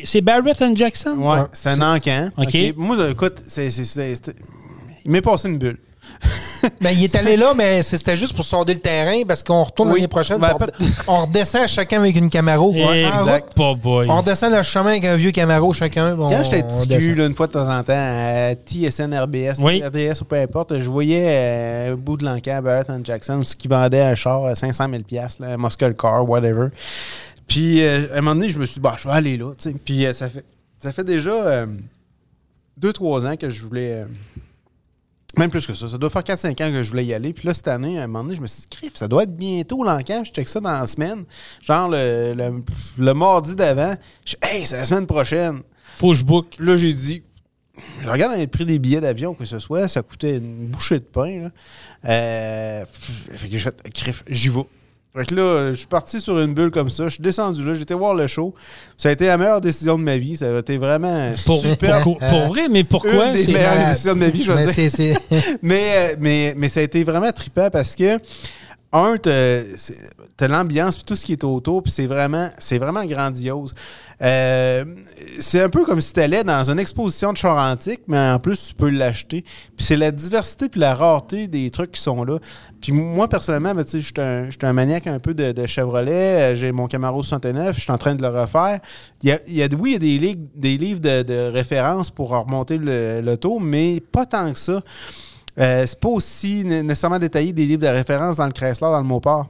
c'est- Barrett and Jackson? Ouais, Ouais, c'est un encan. OK. OK? Moi, écoute, c'est, c'est- c'est- c'est- il m'est passé une bulle. Ben, il est allé là, mais c'était juste pour sonder le terrain parce qu'on retourne Oui. l'année prochaine. Ben, on, on redescend chacun avec une Camaro. En exact. route, Pas boy. On redescend le chemin avec un vieux Camaro chacun. Quand j'étais petit descend. cul, là, une fois de temps en temps, à TSN, RBS, Oui. RDS ou peu importe, je voyais euh, au bout de l'encan Barrett and Jackson, ce qui vendait un char à 500 000 là, un muscle car, whatever. Puis, euh, à un moment donné, je me suis dit, bah, je vais aller là. Puis, euh, ça, fait, ça fait déjà 2-3 ans que je voulais. Même plus que ça. Ça doit faire 4-5 ans que je voulais y aller. Puis là, cette année, à un moment donné, je me suis dit, crif, ça doit être bientôt l'encan. Je check ça dans la semaine. Genre le, le, le mardi d'avant. Je hey, c'est la semaine prochaine. Faut que je book. Puis là, j'ai dit, je regarde le prix des billets d'avion, que ce soit, ça coûtait une bouchée de pain. Là. Euh, fait que j'ai fait, crif, j'y vais. Fait que là, je suis parti sur une bulle comme ça. Je suis descendu là, j'étais voir le show. Ça a été la meilleure décision de ma vie. Ça a été vraiment Pour, super. pour- pour vrai, mais pourquoi? Une des C'est- meilleures décisions de ma vie, je veux Mais dire. mais, euh, mais, mais ça a été vraiment trippant parce que, un, t'as l'ambiance puis tout ce qui est autour, puis c'est vraiment, vraiment grandiose. Euh, c'est un peu comme si tu allais dans une exposition de char antique, mais en plus, tu peux l'acheter. Puis c'est la diversité puis la rareté des trucs qui sont là. Puis moi, personnellement, ben, je suis un, un maniaque un peu de, de Chevrolet. Euh, J'ai mon Camaro 69, je suis en train de le refaire. Y a, y a- oui, il y a des, des livres de, de référence pour remonter le- l'auto, mais pas tant que ça. Euh, c'est pas aussi né- nécessairement détaillé des livres de référence dans le Chrysler, dans le Mopar.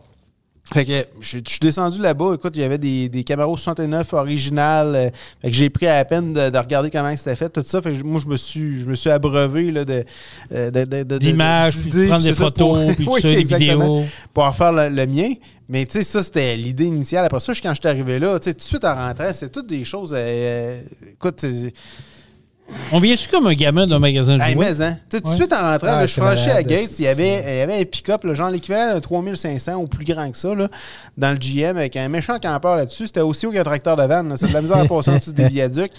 Fait que je je suis descendu là-bas. Écoute, il y avait des, des Camaro 69 originales. euh, fait que j'ai pris à la peine de, de regarder comment c'était fait, tout ça. Fait que moi, je me suis, je me suis abreuvé là, de, euh, de, D'images, de- prendre des ça, pour- photos, puis tout Oui, ça, des vidéos. pour en faire le, le mien. Mais tu sais, ça, c'était l'idée initiale. Après ça, quand je suis arrivé là, tu sais, tout de suite en rentrant, c'est toutes des choses. euh, écoute, c'est- On vient-tu comme un gamin d'un magasin de hey, jouets? mais, hein, tu sais, tout de Ouais. suite en rentrant, Ah, là, je franchis à Gates, il y avait, il y avait un pick-up, genre l'équivalent d'un 3500 ou plus grand que ça, là, dans le GM, avec un méchant campeur là-dessus. C'était aussi haut qu'un tracteur de vanne. C'est de la misère à passer en dessous des viaducs.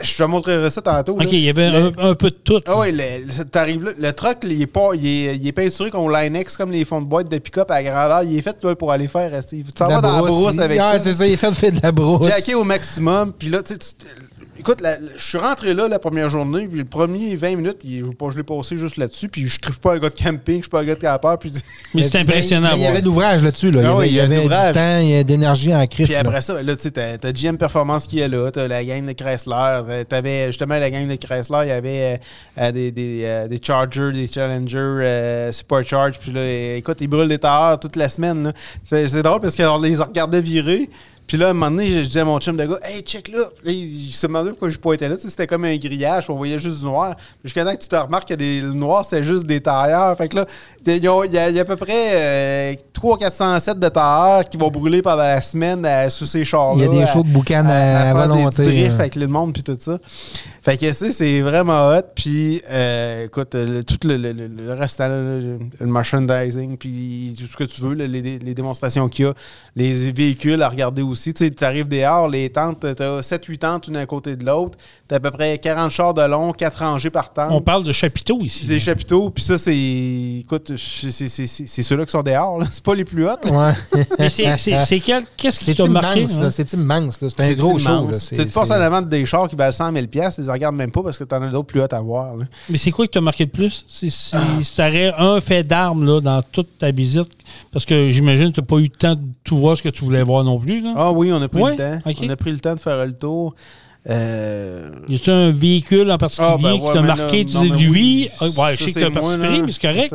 Je te montrerai ça tantôt. là. OK, il y avait Le- un, un peu de tout. Ah oui, le, le- t'arrives là, le truck, il est, pas, il, est, il est peinturé comme Linex, comme les fonds de boîte de pick-up à grandeur. Il est fait là, pour aller faire. Tu la vas dans la brousse il- avec Ah, ça. c'est ça, il est fait, fait de la brousse. jacké au maximum. Puis là, tu sais, tu- écoute, la- je suis rentré là la première journée, puis le premier 20 minutes, il- je, je l'ai passé juste là-dessus. Puis je trouve pas un gars de camping, je suis pas un gars de campeur. Puis, Mais c'est impressionnant Ben, Il y avait de l'ouvrage là-dessus. Là. Il y avait, il y avait l'ouvrage. du temps, il y a d'énergie en crypte. puis après ça, là, tu sais, t'as, GM Performance qui est là, t'as la gang de Chrysler, euh, t'avais justement la gang de Chrysler, il y avait euh, euh, des, des, euh, des Chargers, des Challenger, euh, Supercharge, puis là, écoute, ils brûlent des tailleurs toute la semaine. c'est drôle parce qu'on les regardait virer. Puis là, à un moment donné, je, disais à mon chum de gars, hey, check là. Là, il, se demandait pourquoi je pointais là. Tu sais, c'était comme un grillage, on voyait juste du noir. Jusqu'à temps que tu te remarques que des, le noir, c'était juste des tailleurs. Fait que là, il y, a, y à peu près euh, 300-407 de tailleurs qui vont brûler pendant la semaine euh, sous ces chars-là. Il y a des à- shows de boucan à, à faire des- volonté. du drift hein. avec le monde puis tout ça. Fait que tu sais, c'est vraiment hot. Puis euh, écoute, le- tout le, le, le- le restant, là, le, le merchandising, puis tout ce que tu veux, les, les démonstrations qu'il y a, les véhicules à regarder aussi. Tu sais, tu arrives dehors, les tentes, tu as 7-8 tentes une à côté de l'autre. Tu à peu près 40 chars de long, 4 rangées par tente. On parle de chapiteaux ici. des chapiteaux, puis ça, c'est. Écoute, c'est- ceux-là qui sont dehors. C'est pas les plus. Ouais. Mais c'est- quel- Qu'est-ce qui t'a marqué? immense, hein? C'est immense, là. C'est un gros show, immense. Tu C'est- tu passes en avant des chars qui valent 100 000 tu les regardes même pas parce que t'en as d'autres plus hot à voir. là. Mais c'est quoi qui t'a marqué le plus? Si, si, Ah. un fait d'armes là, dans toute ta visite, parce que j'imagine que tu n'as pas eu le temps de tout voir ce que tu voulais voir non plus. Là. Ah oui, on a pris Ouais, le temps. On a pris le temps de faire le tour. Euh, Y a-tu un véhicule en particulier Ah, ben ouais, qui t'a marqué? tu dis lui, oui. ah, ouais, je sais que t'as participé, mais c'est correct.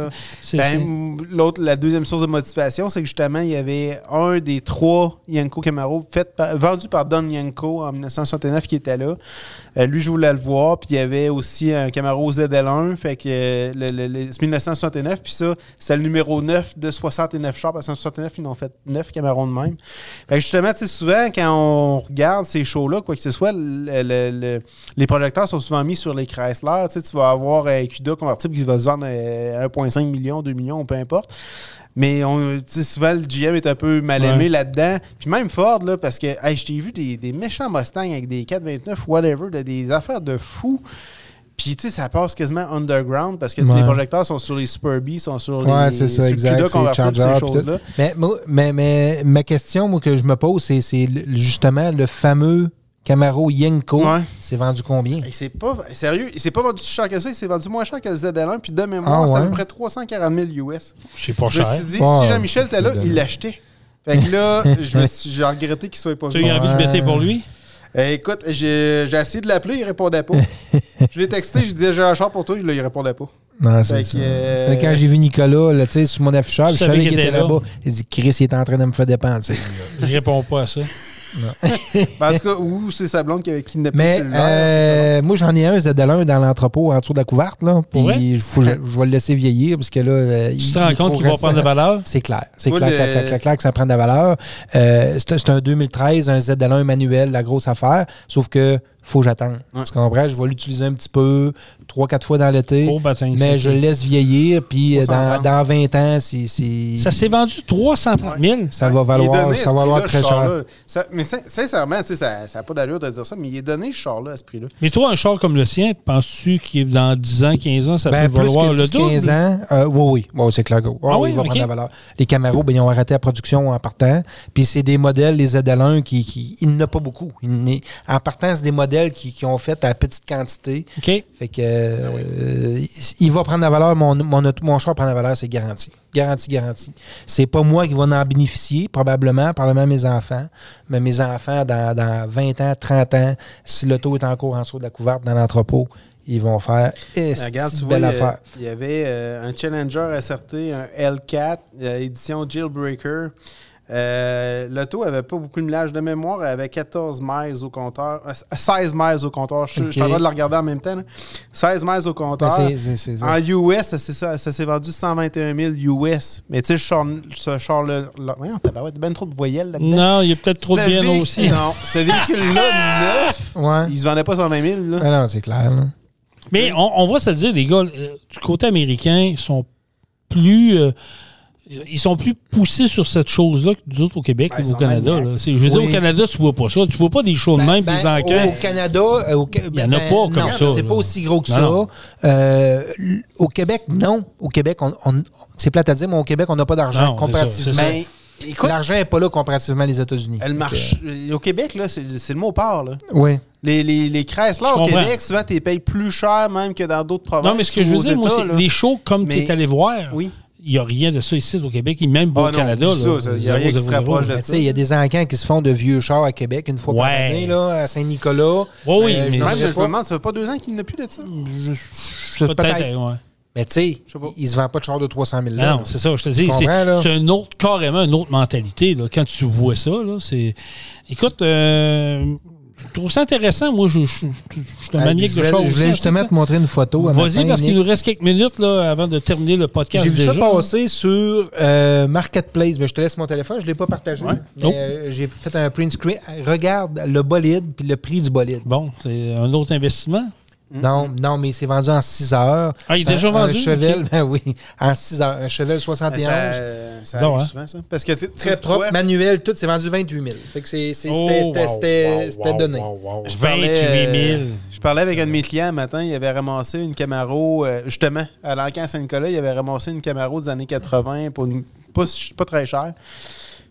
Ben, l'autre, la deuxième source de motivation, c'est que justement, il y avait un des trois Yanko Camaro fait par- vendu par Don Yanko en 1969 qui était là. Euh, lui, je voulais le voir. Puis il y avait aussi un Camaro ZL1, fait que euh, le, le- le- c'est 1969. Puis ça, c'est le numéro 9 de 69 chars. Parce qu'en 69, ils ont fait 9 Camaros de même. Fait que justement, tu sais, souvent, quand on regarde ces shows-là, quoi que ce soit, le- le- le- les projecteurs sont souvent mis sur les Chrysler. Tu sais, tu vas avoir un CUDA convertible qui va se vendre à 1,5 million, 2 millions, peu importe. Mais on, tu sais, souvent, le GM est un peu mal aimé Ouais. là-dedans. Puis même Ford, là, parce que hey, je t'ai vu des, des méchants Mustangs avec des 429, whatever, de- des affaires de fou. Puis, tu sais, ça passe quasiment underground parce que Ouais. les projecteurs sont sur les Spurby, sont sur les, Ouais, ça, sur le exact. CUDA c'est convertible, Charger, ces choses-là. Mais, moi- mais, mais ma question moi, que je me pose, c'est, justement le fameux Camaro Yenko. Ouais. C'est vendu combien? C'est pas sérieux, il s'est pas vendu si cher que ça, il s'est vendu moins cher que le ZL1 puis de mémoire, Ah, c'était à peu près 340 000 US. C'est pas Je me cher. suis dit Ouais. si Jean-Michel était là, C'est il l'achetait. Fait que là, je me suis- j'ai regretté qu'il soit pas Tu as eu venu. envie de bêter pour lui? Euh, écoute, j'ai j'ai essayé de l'appeler, il répondait pas. je l'ai texté, je disais j'ai un char pour toi, là, il répondait pas. Non, c'est euh, Quand j'ai vu Nicolas, là, tu sais, sur mon affichage, je savais qu'il était était là. là-bas. Il dit Chris, il est en train de me faire dépenser. Je réponds pas à ça. En tout cas, ou c'est sa blonde qui avait kidnappé Mais le cellulaire, c'est euh, moi, j'en ai un ZL1 dans l'entrepôt en dessous de la couverte. Là, puis faut que je, je vais le laisser vieillir parce que là. euh, Tu il- te rends compte qu'il va prendre de la valeur? C'est clair. C'est clair, le- clair, clair, clair, clair que ça prend de la valeur. Euh, c'est c'est un 2013, un ZL1 manuel, la grosse affaire. Sauf que faut que j'attende. Ouais. Tu comprends? Je vais l'utiliser un petit peu, trois, quatre fois dans l'été, Oh, ben, mais je le laisse vieillir, puis euh, dans, dans 20 ans, si, si- Ça s'est vendu 330 000. ça va valoir, donné, ça va valoir très cher. Ça- mais sin- sincèrement, tu sais, ça n'a pas d'allure de dire ça, mais il est donné ce char-là à ce prix-là. Mais toi, un char comme le sien, penses-tu que dans 10 ans, 15 ans, ça Ben, peut plus valoir que le 10, double? 15 ans, euh, oui, oui, oui, c'est clair. oui, Ah oui, il va ok. prendre la valeur. Les Camaro, ben, ils ont arrêté la production en partant. Puis c'est des modèles, les ZL1, qui, qui il n'y en a pas beaucoup. Il en partant, c'est des modèles qui, qui ont fait à petite quantité. OK. Fait que euh, il va prendre la valeur, mon, mon, mon char prend la valeur, c'est garanti. Garanti, garanti. C'est pas moi qui vais en bénéficier, probablement, probablement mes enfants. Mais mes enfants, dans, dans 20 ans, 30 ans, si l'auto est encore en dessous de la couverte dans l'entrepôt, ils vont faire Eh, c'est Regarde, tu une vois, belle il y a- affaire? il y avait euh, un Challenger SRT, un L4, euh, édition Jailbreaker. Euh, L'auto avait pas beaucoup de millage de mémoire, elle avait 14 miles au compteur, euh, 16 miles au compteur. Je, je suis en train de le regarder en même temps. là. 16 miles au Ben, compteur. c'est- c'est- c'est ça. En US, ça, c'est ça, ça s'est vendu 121 000 US. Mais tu sais, ce char- ce char-là, tabarouette, ben trop de voyelles là-dedans. Non, il y a peut-être trop de biens aussi. Non, ce véhicule-là, neuf, Ouais. il se vendait pas 120 000. Là. Ah non, c'est clair. là. Mais on, on va se dire, les gars, euh, du côté américain, ils sont plus. Euh, ils sont plus poussés sur cette chose-là que nous autres au Québec ou ils au Canada. là. Je veux dire, au Canada, tu vois pas ça. Tu vois pas des shows de même, Ben, des ben, enquêtes. Au Canada, euh, au, Il y en a pas comme non, ça, C'est là. pas aussi gros que Non, ça. Euh, au Québec, non. Au Québec, on, on- c'est plate à dire, mais au Québec, on n'a pas d'argent comparativement. L'argent n'est pas là comparativement aux États-Unis. elle marche. Au Québec, là, c'est le mot part. Là. Oui. Les, les, les Chrysler Je au comprends. Québec, souvent, tu les payes plus cher même que dans d'autres provinces. Non, mais ce que je veux dire, moi, États, c'est là. les shows comme tu es allé voir. Oui. Il n'y a rien de ça ici au Québec, et même pas Ah au non, Canada. ça, ça, il y a rien qui se 000. rapproche de sais, Il y a des encans qui se font de vieux chars à Québec une fois par Ouais. année, là, à Saint-Nicolas. Oui, oui, Euh, mais- je Même, demande, ça fait pas deux ans qu'il n'y a plus de ça. Je- Peut-être, Peut-être. ouais. Mais tu sais, il ne se vend pas de char de 300 000 là. Non, c'est ça, je te dis. C'est un autre, carrément une autre mentalité. Là, quand tu vois ça, là, c'est. Écoute, euh, je trouve ça intéressant. Moi, je, je, je- je suis un Euh, maniaque de voulais- chars Je aussi, voulais en justement te montrer une photo. Vas-y, parce qu'il nous reste quelques minutes là, avant de terminer le podcast. J'ai vu déjà. ça passer sur euh, Marketplace. Ben, je te laisse mon téléphone, je ne l'ai pas partagé. Ouais. Mais, Oh. euh, J'ai fait un print screen. Regarde le bolide puis le prix du bolide. Bon, c'est un autre investissement. Non, non, mais c'est vendu en 6 heures. Ah, il est déjà un- vendu? Un Chevel, Ok. ben oui, en 6 heures. Un Chevel 71. Ça, ça Non, arrive hein? souvent, ça. Parce que Très propre, manuel, tout, c'est vendu 28 000. Fait que Oh, c'était c'était- wow, c'était- wow, wow, donné. Je 28 parlais, 000. euh, Je parlais avec un de mes clients un matin, il avait ramassé une Camaro, euh, justement, à l'encan Saint-Nicolas, il avait ramassé une Camaro des années 80 pour une, pas, pas très cher.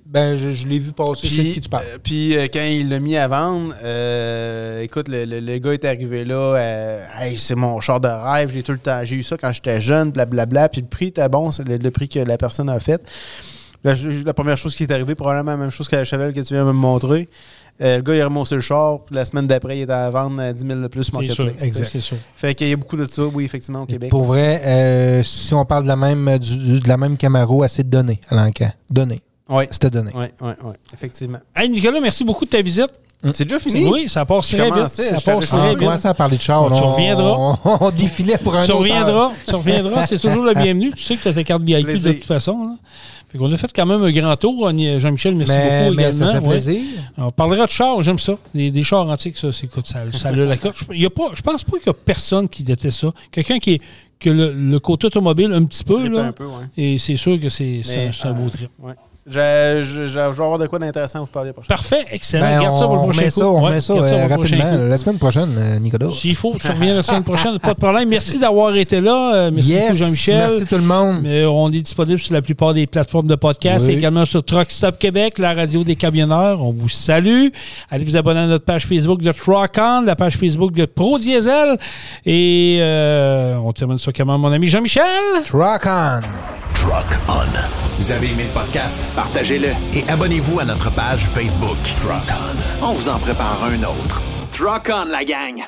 Ben, je, je l'ai vu passer. Je sais de qui tu parles. euh, puis euh, quand il l'a mis à vendre, euh, écoute, le, le- le gars est arrivé là, euh, Hey, c'est mon char de rêve, j'ai tout le temps, j'ai eu ça quand j'étais jeune, blablabla, puis le prix était bon, c'est le, le prix que la personne a fait. La, la première chose qui est arrivée, probablement la même chose que la Chevelle que tu viens de me montrer. Euh, le gars, il a remonté le char, puis la semaine d'après, il était à vendre à 10 000 de plus sur C'est sûr, Marketplace. c'est sûr. Fait qu'il y a beaucoup de ça, oui, effectivement, au Québec. Pour vrai, euh, si on parle de la même, du- du- de la même Camaro, assez de données à l'encan. Données. Oui, C'était donné. oui, oui, oui, effectivement. Hey, Nicolas, merci beaucoup de ta visite. C'est déjà fini? Oui, ça passe très vite. Ça passe fait On très vite. commencé à parler de char. On- reviendras. On, on défilait pour un Tu reviendras, tu reviendras. C'est toujours le bienvenu. Tu sais que tu as ta carte VIP de toute façon. là. Fait qu'on a fait quand même un grand tour. On y- Jean-Michel, merci Mais, beaucoup mais également. ça fait Ouais. plaisir. On parlera de chars, j'aime ça. Des, des chars antiques, ça, c'est écoute, ça, ça a la cote. Je, il y a pas, je pense pas qu'il y a personne qui déteste ça. Quelqu'un qui est que le, le côté automobile un petit peu, là, un peu, ouais. et c'est sûr que c'est un, beau trip. Ouais. Je, je, je, je vais avoir de quoi d'intéressant à vous parler prochain. Parfait, excellent. Ben, garde ça pour le on prochain remet coup. ça, on Ouais, ça euh, rapidement. La semaine prochaine, euh, Nicolas. S'il faut, tu reviens la semaine prochaine, pas de problème. Merci d'avoir été là. Euh, Merci beaucoup, Yes, Jean-Michel. Merci tout le monde. Mais on est disponible sur la plupart des plateformes de podcast, Oui. également sur Truck Stop Québec, la radio des camionneurs. On vous salue. Allez vous abonner à notre page Facebook de Truck On, la page Facebook de Pro Diesel. Et euh, on termine ça comment, mon ami Jean-Michel? Truck on. Truck On. Vous avez aimé le podcast? Partagez-le. Et abonnez-vous à notre page Facebook. Truck On. Vous en prépare un autre. Truck on, la gang!